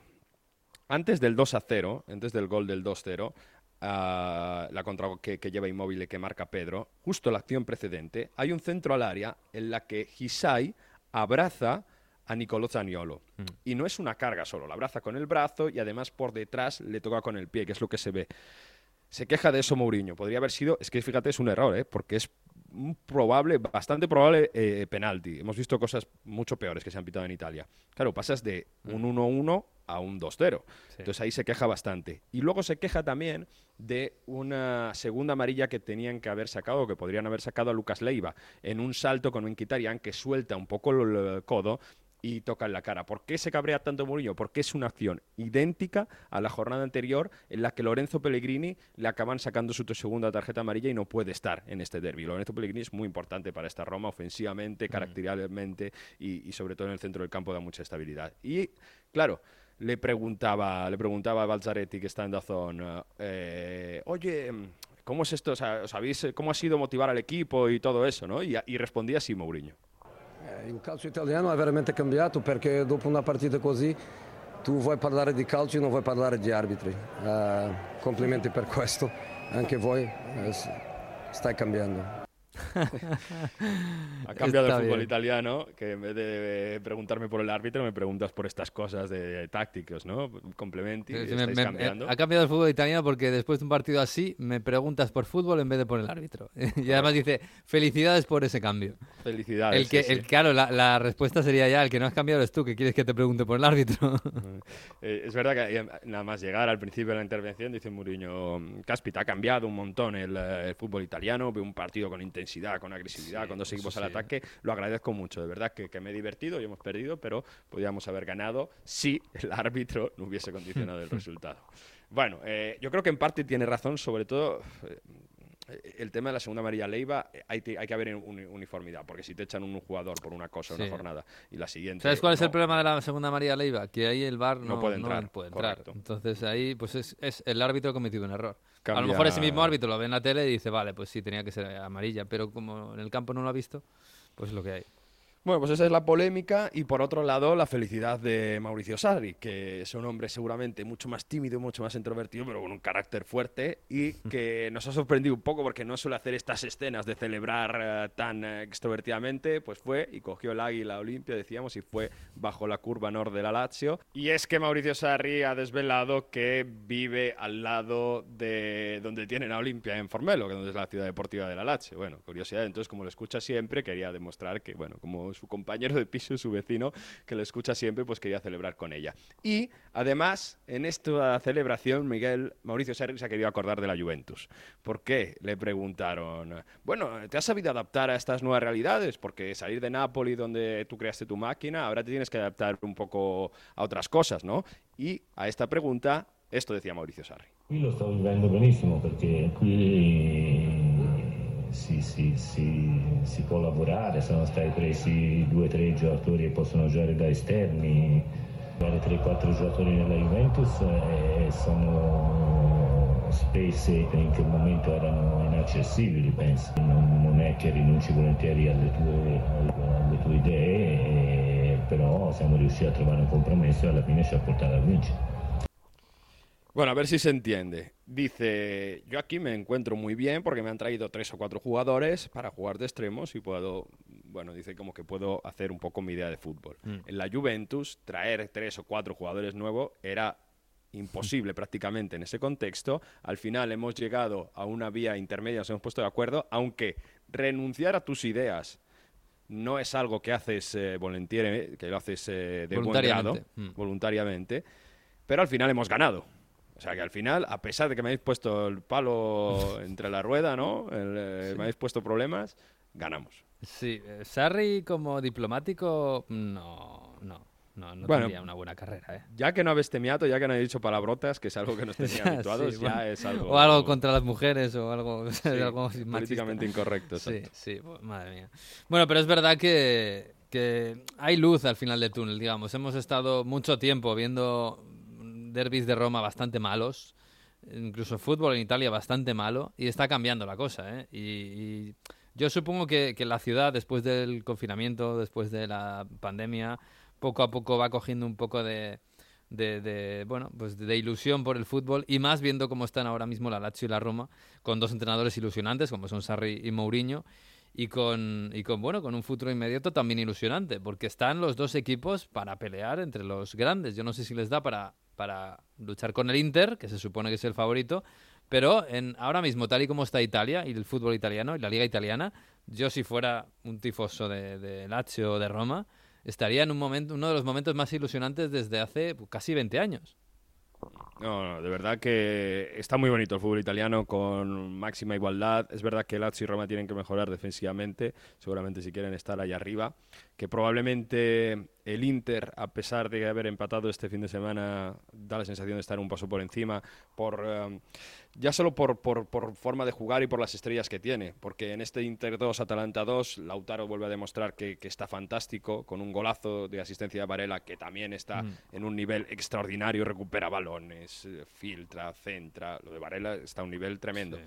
Antes del 2 a 0, antes del gol del 2-0, ah, la contra que, que lleva inmóvil y que marca Pedro, justo la acción precedente, hay un centro al área en la que Hisai abraza a Nicolò Zaniolo. Y no es una carga solo, la abraza con el brazo y además por detrás le toca con el pie, que es lo que se ve. Se queja de eso Mourinho. Podría haber sido, es que fíjate, es un error, ¿eh? porque es un probable, bastante probable eh, penalti. Hemos visto cosas mucho peores que se han pitado en Italia. Claro, pasas de un 1-1 a un 2-0. Entonces ahí se queja bastante. Y luego se queja también de una segunda amarilla que tenían que haber sacado, o que podrían haber sacado a Lucas Leiva, en un salto con un Quitarian que suelta un poco el codo y toca en la cara. ¿Por qué se cabrea tanto Mourinho? Porque es una acción idéntica a la jornada anterior en la que Lorenzo Pellegrini le acaban sacando su segunda tarjeta amarilla y no puede estar en este derby. Lorenzo Pellegrini es muy importante para esta Roma ofensivamente, caracterialmente y, y sobre todo en el centro del campo da mucha estabilidad. Y claro, le preguntaba, le preguntaba a Balzaretti que está en Dazón, eh, oye, ¿cómo es esto? O sea, ¿sabéis cómo ha sido motivar al equipo y todo eso? ¿no? Y, y respondía así Mourinho. Eh, Il calcio italiano è veramente cambiato perché dopo una partita così tu vuoi parlare di calcio e non vuoi parlare di arbitri. Eh, complimenti per questo, anche voi eh, stai cambiando. [LAUGHS] Ha cambiado Está el fútbol bien. italiano, que en vez de preguntarme por el árbitro, me preguntas por estas cosas de tácticos, ¿no? Complementi, Sí, me- me- cambiando. ha cambiado el fútbol italiano porque después de un partido así me preguntas por fútbol en vez de por el árbitro. [LAUGHS] y además dice, felicidades por ese cambio. Felicidades. El que, sí, sí. el, claro, la, la respuesta sería ya, el que no has cambiado eres tú, que quieres que te pregunte por el árbitro. Eh, es verdad que eh, nada más llegar al principio de la intervención, dice Mourinho, Caspita ha cambiado un montón el, eh, el fútbol italiano, veo un partido con intensidad, con agresividad, con dos equipos al ataque, lo agradezco mucho, de verdad que, que me he divertido y hemos perdido, pero podíamos haber ganado si el árbitro no hubiese condicionado el [LAUGHS] resultado. Bueno, eh, yo creo que en parte tiene razón, sobre todo... eh, el tema de la segunda María Leiva, eh, hay, que- hay que haber un- uniformidad, porque si te echan un jugador por una cosa, una Sí. jornada, y la siguiente... ¿Sabes cuál es el no, problema de la segunda María Leiva? Que ahí el VAR no, No puede entrar, puede entrar. correcto. Entonces ahí pues es, es el árbitro ha cometido un error. A lo mejor ese mismo árbitro lo ve en la tele y dice, vale, pues sí, tenía que ser amarilla, pero como en el campo no lo ha visto, pues es lo que hay. Bueno, pues esa es la polémica y por otro lado la felicidad de Mauricio Sarri, que es un hombre seguramente mucho más tímido, mucho más introvertido, pero con un carácter fuerte y que nos ha sorprendido un poco porque no suele hacer estas escenas de celebrar eh, tan eh, extrovertidamente, pues fue y cogió el águila Olimpia, decíamos, y fue bajo la curva norte de la Lazio. Y es que Mauricio Sarri ha desvelado que vive al lado de donde tienen a Olimpia en Formello, que es la ciudad deportiva de la Lazio. Bueno, curiosidad, entonces como lo escucha siempre, quería demostrar que, bueno, como su compañero de piso, su vecino, que lo escucha siempre, pues quería celebrar con ella. Y además, en esta celebración, Miguel, Mauricio Sarri se ha querido acordar de la Juventus. ¿Por qué? Le preguntaron. Bueno, ¿te has sabido adaptar a estas nuevas realidades? Porque salir de Nápoles, donde tú creaste tu máquina, ahora te tienes que adaptar un poco a otras cosas, ¿no? Y a esta pregunta, esto decía Mauricio Sarri. Qui lo sto vivendo benissimo perché qui si, si- si- si può lavorare, sono stati presi due o tre giocatori che possono giocare da esterni, magari 3-4 giocatori nella Juventus e sono spese che in quel momento erano inaccessibili, penso. Non, non è che rinunci volentieri alle tue, alle tue idee, eh, però siamo riusciti a trovare un compromesso e alla fine ci ha portato a vincere. Bueno, a ver si se entiende. Dice, yo aquí me encuentro muy bien porque me han traído tres o cuatro jugadores para jugar de extremos y puedo, bueno, dice como que puedo hacer un poco mi idea de fútbol. Mm. En la Juventus, traer tres o cuatro jugadores nuevos era imposible [LAUGHS] prácticamente en ese contexto. Al final hemos llegado a una vía intermedia, nos hemos puesto de acuerdo, aunque renunciar a tus ideas no es algo que haces eh, volentieri, que lo haces eh, de buen grado, Voluntariamente. Mm. voluntariamente, pero al final hemos ganado. O sea que al final, a pesar de que me habéis puesto el palo [LAUGHS] entre la rueda, ¿no? El, eh, Me habéis puesto problemas, ganamos. Sí, eh, Sarri como diplomático, no, no, no, no Bueno, tendría una buena carrera, ¿eh? Ya que no habéis temiato, ya que no habéis dicho palabrotas, que es algo que nos [LAUGHS] tenía habituados, sí, ya es algo... O algo contra las mujeres o algo, [LAUGHS] Sí, algo políticamente incorrecto, Sí, exacto. sí, madre mía. Bueno, pero es verdad que, que hay luz al final del túnel, digamos. Hemos estado mucho tiempo viendo derbis de Roma bastante malos, incluso fútbol en Italia bastante malo, y está cambiando la cosa, ¿eh? Y, y yo supongo que, que la ciudad, después del confinamiento, después de la pandemia, poco a poco va cogiendo un poco de, de, de, bueno, pues de ilusión por el fútbol y más viendo cómo están ahora mismo la Lazio y la Roma con dos entrenadores ilusionantes como son Sarri y Mourinho y con, y con bueno con un futuro inmediato también ilusionante porque están los dos equipos para pelear entre los grandes yo no sé si les da para para luchar con el Inter que se supone que es el favorito pero en ahora mismo tal y como está Italia y el fútbol italiano y la liga italiana yo si fuera un tifoso de, de Lazio o de Roma estaría en un momento uno de los momentos más ilusionantes desde hace casi 20 años no, de verdad que está muy bonito el fútbol italiano con máxima igualdad. Es verdad que Lazio y Roma tienen que mejorar defensivamente, seguramente si quieren estar ahí arriba. Que probablemente el Inter, a pesar de haber empatado este fin de semana, da la sensación de estar un paso por encima, por eh, ya solo por, por, por, forma de jugar y por las estrellas que tiene. Porque en este Inter 2, Atalanta 2, Lautaro vuelve a demostrar que, que está fantástico, con un golazo de asistencia de Varela, que también está Mm. en un nivel extraordinario, recupera balones, eh, filtra, centra. Lo de Varela está a un nivel tremendo.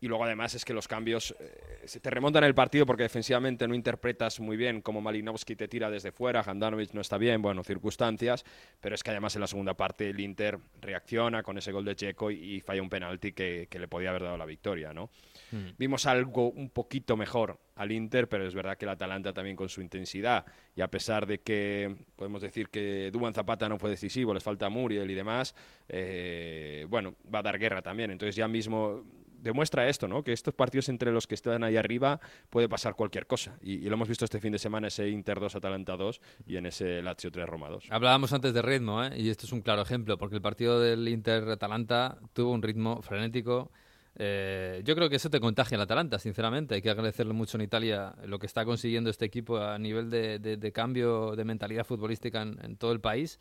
Y luego además es que los cambios eh, se te remontan el partido porque defensivamente no interpretas muy bien como Malinowski te tira desde fuera, Handanovic no está bien, bueno, circunstancias, pero es que además en la segunda parte el Inter reacciona con ese gol de Checo y, y falla un penalti que, que le podía haber dado la victoria, ¿no? Mm. Vimos algo un poquito mejor al Inter, pero es verdad que el Atalanta también con su intensidad y a pesar de que podemos decir que Duban Zapata no fue decisivo, les falta Muriel y demás, eh, bueno, va a dar guerra también. Entonces ya mismo demuestra esto, ¿no? Que estos partidos entre los que están ahí arriba puede pasar cualquier cosa. Y, lo hemos visto este fin de semana, ese Inter 2, Atalanta 2 y en ese Lazio 3, Roma 2. Hablábamos antes de ritmo, ¿eh? y esto es un claro ejemplo, porque el partido del Inter-Atalanta tuvo un ritmo frenético. Eh, yo creo que eso te contagia al Atalanta, sinceramente. Hay que agradecerle mucho en Italia lo que está consiguiendo este equipo a nivel de cambio de mentalidad futbolística en, en todo el país.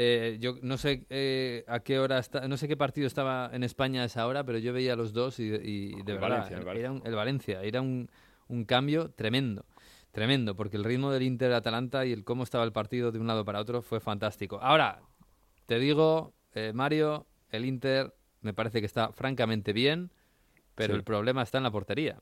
Eh, yo no sé eh, a qué hora está, no sé qué partido estaba en España a esa hora, pero yo veía los dos y, y de El verdad Valencia, el Valencia. era un, el Valencia era un, un cambio tremendo. Tremendo, porque el ritmo del Inter-Atalanta y el cómo estaba el partido de un lado para otro fue fantástico. Ahora, te digo, eh, Mario, el Inter me parece que está francamente bien, pero Sí. el problema está en la portería.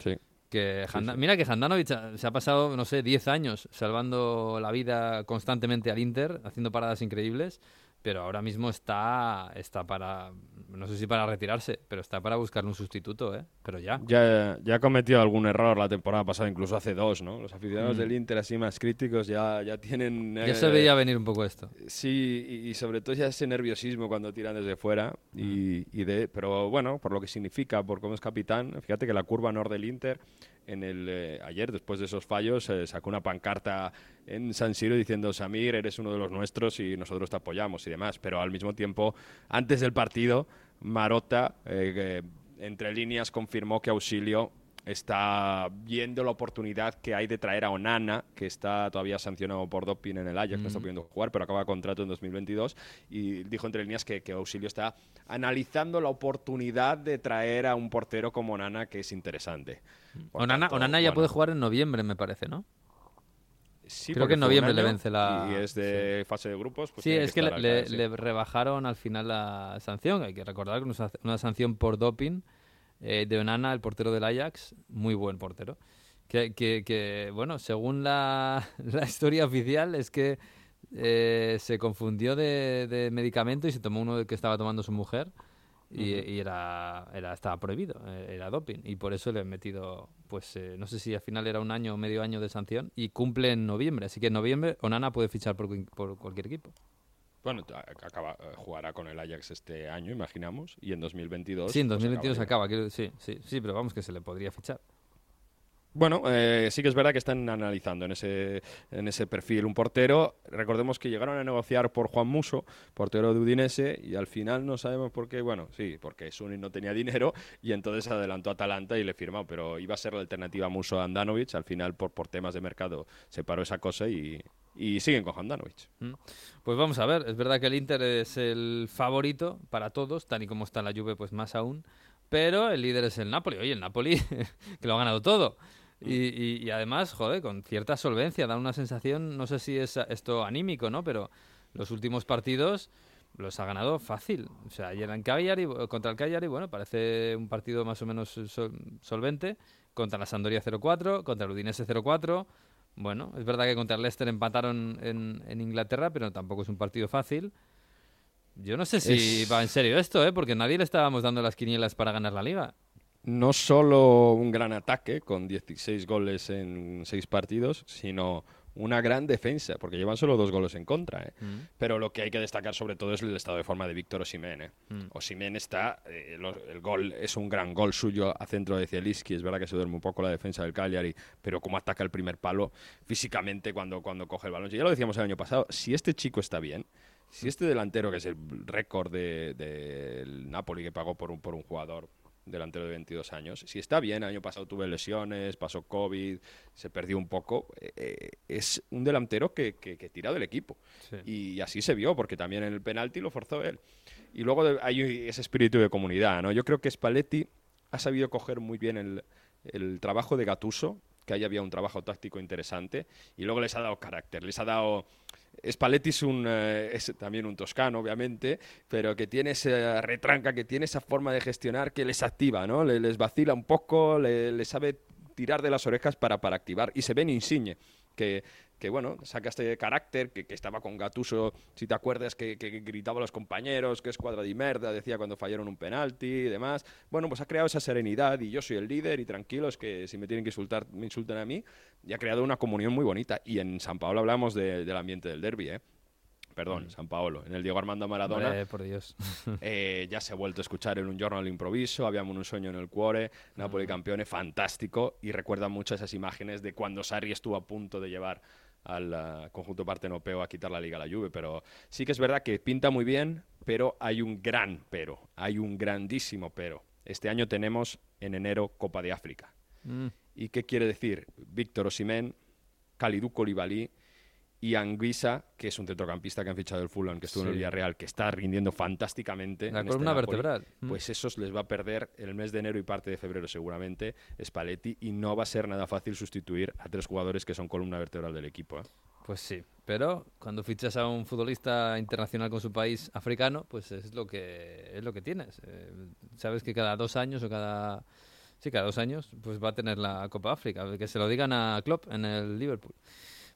Sí. Que Sí, Handa- sí. Mira que Handanovic ha- se ha pasado, no sé, 10 años salvando la vida constantemente al Inter, haciendo paradas increíbles, pero ahora mismo está, está para, no sé si para retirarse, pero está para buscarle un sustituto, ¿eh? Pero ya. Ya, ya ha cometido algún error la temporada pasada, incluso hace dos, ¿no? Los aficionados Mm. del Inter así más críticos ya, ya tienen... Ya se eh, veía venir un poco esto. Sí, y, y sobre todo ya ese nerviosismo cuando tiran desde fuera. Y, y de, pero bueno, por lo que significa, por cómo es capitán, fíjate que la curva nord del Inter, en el, eh, ayer, después de esos fallos, eh, sacó una pancarta en San Siro diciendo, Samir, eres uno de los nuestros y nosotros te apoyamos y demás. Pero al mismo tiempo, antes del partido, Marota, eh, entre líneas, confirmó que Auxilio está viendo la oportunidad que hay de traer a Onana, que está todavía sancionado por doping en el Ajax, no está Mm. pudiendo jugar, pero acaba contrato en 2022, y dijo entre líneas que, que Auxilio está analizando la oportunidad de traer a un portero como Onana, que es interesante. Por Onana, tanto, Onana ya bueno, puede jugar en noviembre, me parece, ¿no? sí, Creo que en noviembre le vence la... Y es de fase de grupos. Pues sí, es que le, le- rebajaron al final la sanción. Hay que recordar que una sanción por doping eh, de Onana, el portero del Ajax, muy buen portero. Que, que- que, bueno, según la, [LAUGHS] la historia oficial, es que eh, se confundió de, de medicamento y se tomó uno que estaba tomando su mujer. Y, era, era estaba prohibido, eh, era doping. Y por eso le han metido, pues eh, no sé si al final era un año o medio año de sanción. Y cumple en noviembre. Así que en noviembre Onana puede fichar por, por cualquier equipo. Bueno, acaba, eh, jugará con el Ajax este año, imaginamos, y en 2022. Sí, en pues 2022 acabaría. acaba, quiero- sí, sí, sí, pero vamos que se le podría fichar. Bueno, eh, sí que es verdad que están analizando en ese, en ese perfil un portero. Recordemos que llegaron a negociar por Juan Muso, portero de Udinese, y al final no sabemos por qué. Bueno, sí, porque Suni no tenía dinero y entonces adelantó a Atalanta y le firmó, pero iba a ser la alternativa Muso a Andanovic. Al final, por, por temas de mercado, se paró esa cosa y, y siguen con Andanovic. Mm. Pues vamos a ver, es verdad que el Inter es el favorito para todos, tal y como está la Juve, pues más aún, pero el líder es el Napoli. Oye, el Napoli, [LAUGHS] que lo ha ganado todo. Y, y- y además, joder, con cierta solvencia, da una sensación, no sé si es esto anímico, ¿no? Pero los últimos partidos los ha ganado fácil. O sea, ayer en Cagliari, contra el Cagliari, bueno, parece un partido más o menos sol- solvente. Contra la Sampdoria 0-4, contra el Udinese 0-4. Bueno, es verdad que contra el Leicester empataron en, en Inglaterra, pero tampoco es un partido fácil. Yo no sé si Es- va en serio esto, ¿eh? porque nadie le estábamos dando las quinielas para ganar la liga. No solo un gran ataque con 16 goles en 6 partidos, sino una gran defensa, porque llevan solo dos goles en contra. ¿eh? Mm. Pero lo que hay que destacar sobre todo es el estado de forma de Víctor Osimhen. ¿eh? Mm. Está, eh, lo- el gol es un gran gol suyo a centro de Zielinski, es verdad que se duerme un poco la defensa del Cagliari, pero como ataca el primer palo físicamente cuando, cuando coge el balón. Ya lo decíamos el año pasado, si este chico está bien, si este delantero, que es el récord del de, Napoli que pagó por un, por un jugador delantero de 22 años, si está bien, el año pasado tuve lesiones, pasó COVID, se perdió un poco, eh, eh, es un delantero que, que, que tira del equipo. Sí. Y así se vio, porque también en el penalti lo forzó él. Y luego hay ese espíritu de comunidad, ¿no? Yo creo que Spalletti ha sabido coger muy bien el, el trabajo de Gatuso, que ahí había un trabajo táctico interesante, y luego les ha dado carácter, les ha dado... Spalletti es, un, eh, también un toscano, obviamente, pero que tiene esa retranca, que tiene esa forma de gestionar que les activa, ¿no? Le- les vacila un poco, le, sabe tirar de las orejas para, activar. Y se ve en Insigne, que, que bueno, saca este carácter, que, que estaba con Gatuso, si te acuerdas, que, que gritaba a los compañeros, que es cuadra de merda, decía cuando fallaron un penalti y demás. Bueno, pues ha creado esa serenidad y yo soy el líder y tranquilos que si me tienen que insultar, me insulten a mí. Y ha creado una comunión muy bonita. Y en San Paolo hablamos de- del ambiente del derby, ¿eh? Perdón, San Paolo. En el Diego Armando Maradona. Hombre, por Dios. [LAUGHS] Eh, ya se ha vuelto a escuchar en un giorno all'improviso, Habíamos un sueño en el cuore, Napoli campeone, fantástico, y recuerda mucho esas imágenes de cuando Sarri estuvo a punto de llevar al ah, conjunto partenopeo a quitar la liga a la Juve, pero sí que es verdad que pinta muy bien, pero hay un gran pero, hay un grandísimo pero. Este año tenemos en enero Copa de África. Mm. ¿Y qué quiere decir? Víctor Osimhen, Kalidou Koulibaly y Anguissa, que es un centrocampista que han fichado el Fulham, que estuvo en el. Villarreal, que está rindiendo fantásticamente. La en este columna Napoli, vertebral. Mm. Pues esos les va a perder el mes de enero y parte de febrero seguramente Spalletti y no va a ser nada fácil sustituir a tres jugadores que son columna vertebral del equipo. ¿eh? Pues sí, pero cuando fichas a un futbolista internacional con su país africano, pues es lo que es lo que tienes. Eh, sabes que cada dos años o cada sí cada dos años, pues va a tener la Copa África. Que se lo digan a Klopp en el Liverpool.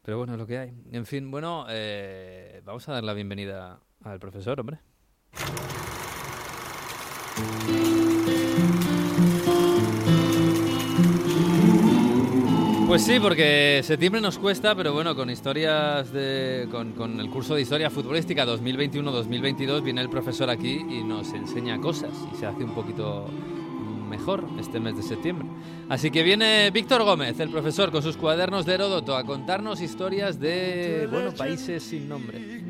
Pero bueno, es lo que hay. En fin, bueno, eh, vamos a dar la bienvenida al profesor, hombre. Pues sí, porque septiembre nos cuesta, pero bueno, con historias de. con, con el curso de historia futbolística 2021-2022 viene el profesor aquí y nos enseña cosas y se hace un poquito mejor este mes de septiembre. Así que viene Víctor Gómez, el profesor, con sus cuadernos de Heródoto a contarnos historias de, bueno, países sin nombre.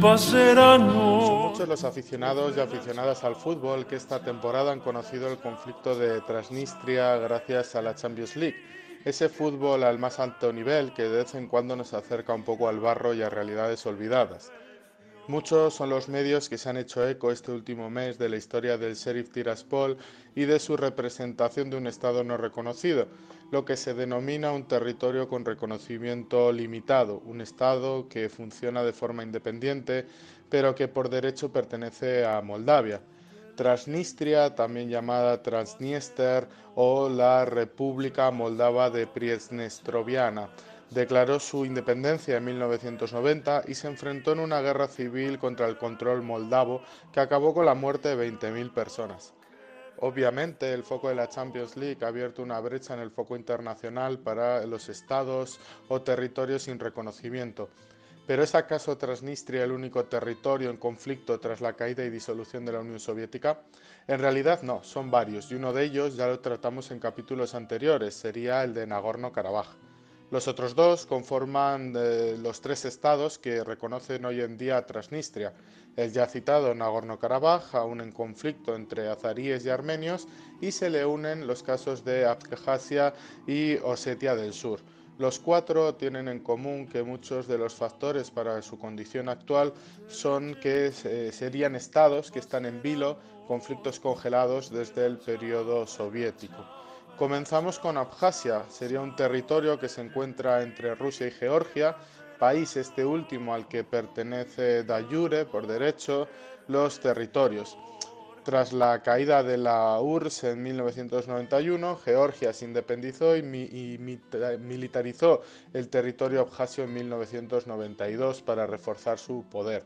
Son muchos los aficionados y aficionadas al fútbol que esta temporada han conocido el conflicto de Transnistria gracias a la Champions League. Ese fútbol al más alto nivel que de vez en cuando nos acerca un poco al barro y a realidades olvidadas. Muchos son los medios que se han hecho eco este último mes de la historia del Sheriff Tiraspol y de su representación de un Estado no reconocido, lo que se denomina un territorio con reconocimiento limitado, un Estado que funciona de forma independiente, pero que por derecho pertenece a Moldavia. Transnistria, también llamada Transniester o la República Moldava de Priesnestroviana, declaró su independencia en 1990 y se enfrentó en una guerra civil contra el control moldavo que acabó con la muerte de 20.000 personas. Obviamente, el foco de la Champions League ha abierto una brecha en el foco internacional para los estados o territorios sin reconocimiento. ¿Pero es acaso Transnistria el único territorio en conflicto tras la caída y disolución de la Unión Soviética? En realidad no, son varios y uno de ellos ya lo tratamos en capítulos anteriores, sería el de Nagorno-Karabaj. Los otros dos conforman eh, los tres estados que reconocen hoy en día Transnistria, el ya citado Nagorno-Karabaj, aún en conflicto entre azaríes y armenios, y se le unen los casos de Abjasia y Osetia del Sur. Los cuatro tienen en común que muchos de los factores para su condición actual son que eh, serían estados que están en vilo, conflictos congelados desde el periodo soviético. Comenzamos con Abjasia, sería un territorio que se encuentra entre Rusia y Georgia, país este último al que pertenece de jure, por derecho, los territorios. Tras la caída de la URSS en 1991, Georgia se independizó y, y militarizó el territorio abjasio en 1992 para reforzar su poder.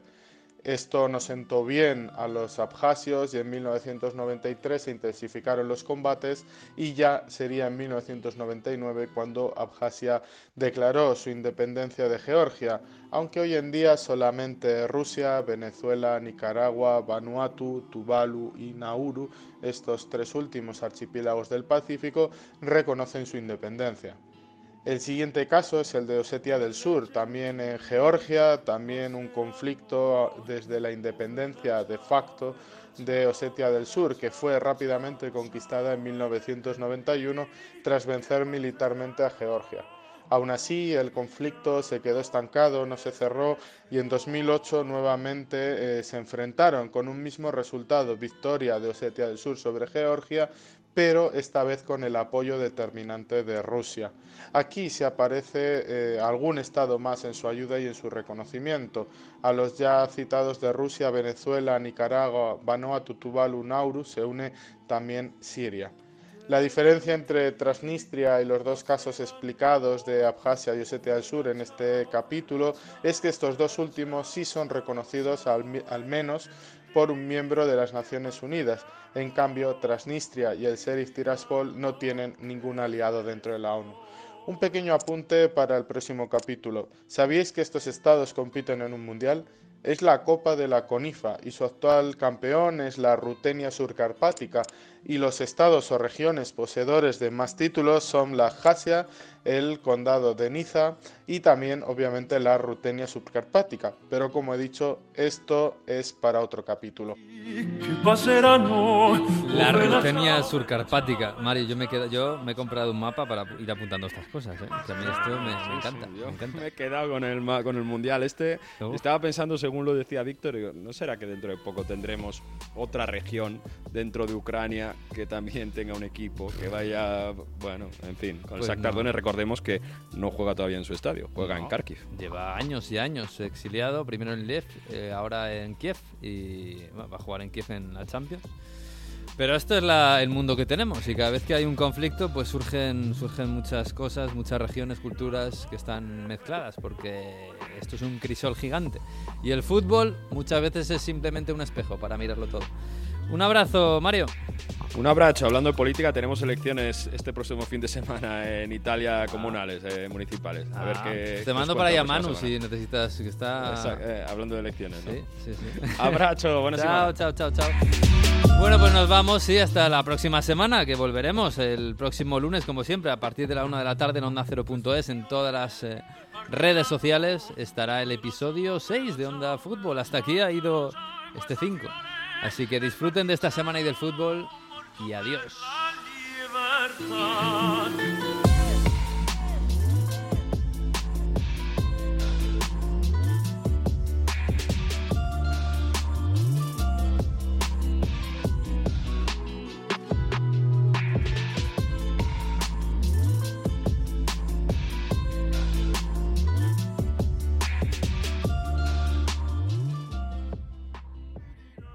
Esto no sentó bien a los abjasios y en 1993 se intensificaron los combates y ya sería en 1999 cuando Abjasia declaró su independencia de Georgia, aunque hoy en día solamente Rusia, Venezuela, Nicaragua, Vanuatu, Tuvalu y Nauru, estos tres últimos archipiélagos del Pacífico, reconocen su independencia. El siguiente caso es el de Osetia del Sur, también en Georgia, también un conflicto desde la independencia de facto de Osetia del Sur, que fue rápidamente conquistada en 1991 tras vencer militarmente a Georgia. Aún así, el conflicto se quedó estancado, no se cerró y en 2008 nuevamente eh, se enfrentaron con un mismo resultado, victoria de Osetia del Sur sobre Georgia, pero esta vez con el apoyo determinante de Rusia. Aquí se aparece eh, algún estado más en su ayuda y en su reconocimiento. A los ya citados de Rusia, Venezuela, Nicaragua, Vanuatu, Tuvalu, Nauru se une también Siria. La diferencia entre Transnistria y los dos casos explicados de Abjasia y Osetia del Sur en este capítulo es que estos dos últimos sí son reconocidos al, menos por un miembro de las Naciones Unidas. En cambio, Transnistria y el Sheriff Tiraspol no tienen ningún aliado dentro de la ONU. Un pequeño apunte para el próximo capítulo. ¿Sabíais que estos estados compiten en un mundial? Es la Copa de la CONIFA y su actual campeón es la Rutenia Surcarpática y los estados o regiones poseedores de más títulos son la Jasia, el condado de Niza y también obviamente la Rutenia Subcarpática. Pero como he dicho, esto es para otro capítulo. La Rutenia surcarpática. Mario, yo me, quedo, yo me he comprado un mapa para ir apuntando estas cosas. ¿eh? Que a mí esto me, me encanta. Me encanta. me he quedado con el, con el mundial este. ¿Cómo? Estaba pensando, según lo decía Víctor, ¿no será que dentro de poco tendremos otra región dentro de Ucrania que también tenga un equipo que vaya, bueno, en fin, con Pues el Shakhtar no. Donetsk recordemos que no juega todavía en su estadio, juega en. Kharkiv. Lleva años y años exiliado, primero en Lev, eh, ahora en Kiev y bueno, va a jugar en Kiev en la Champions. Pero esto es la- el mundo que tenemos y cada vez que hay un conflicto pues surgen, surgen muchas cosas, muchas regiones, culturas que están mezcladas porque esto es un crisol gigante. Y el fútbol muchas veces es simplemente un espejo para mirarlo todo. Un abrazo, Mario. Un abrazo. Hablando de política, tenemos elecciones este próximo fin de [LAUGHS] semana en Italia comunales, eh, municipales. A ver Ah, qué. Te mando para allá, Manu, si necesitas que está... Exacto, eh, hablando de elecciones, ¿no? Sí, sí, sí. [LAUGHS] Abrazo, buena chao, chao, chao, chao. Bueno, pues nos vamos, sí, hasta la próxima semana, que volveremos el próximo lunes, como siempre, a partir de la una de la tarde en Onda 0.es, en todas las eh, redes sociales, estará el episodio 6 de Onda Fútbol. Hasta aquí ha ido este 5. Así que disfruten de esta semana y del fútbol y adiós.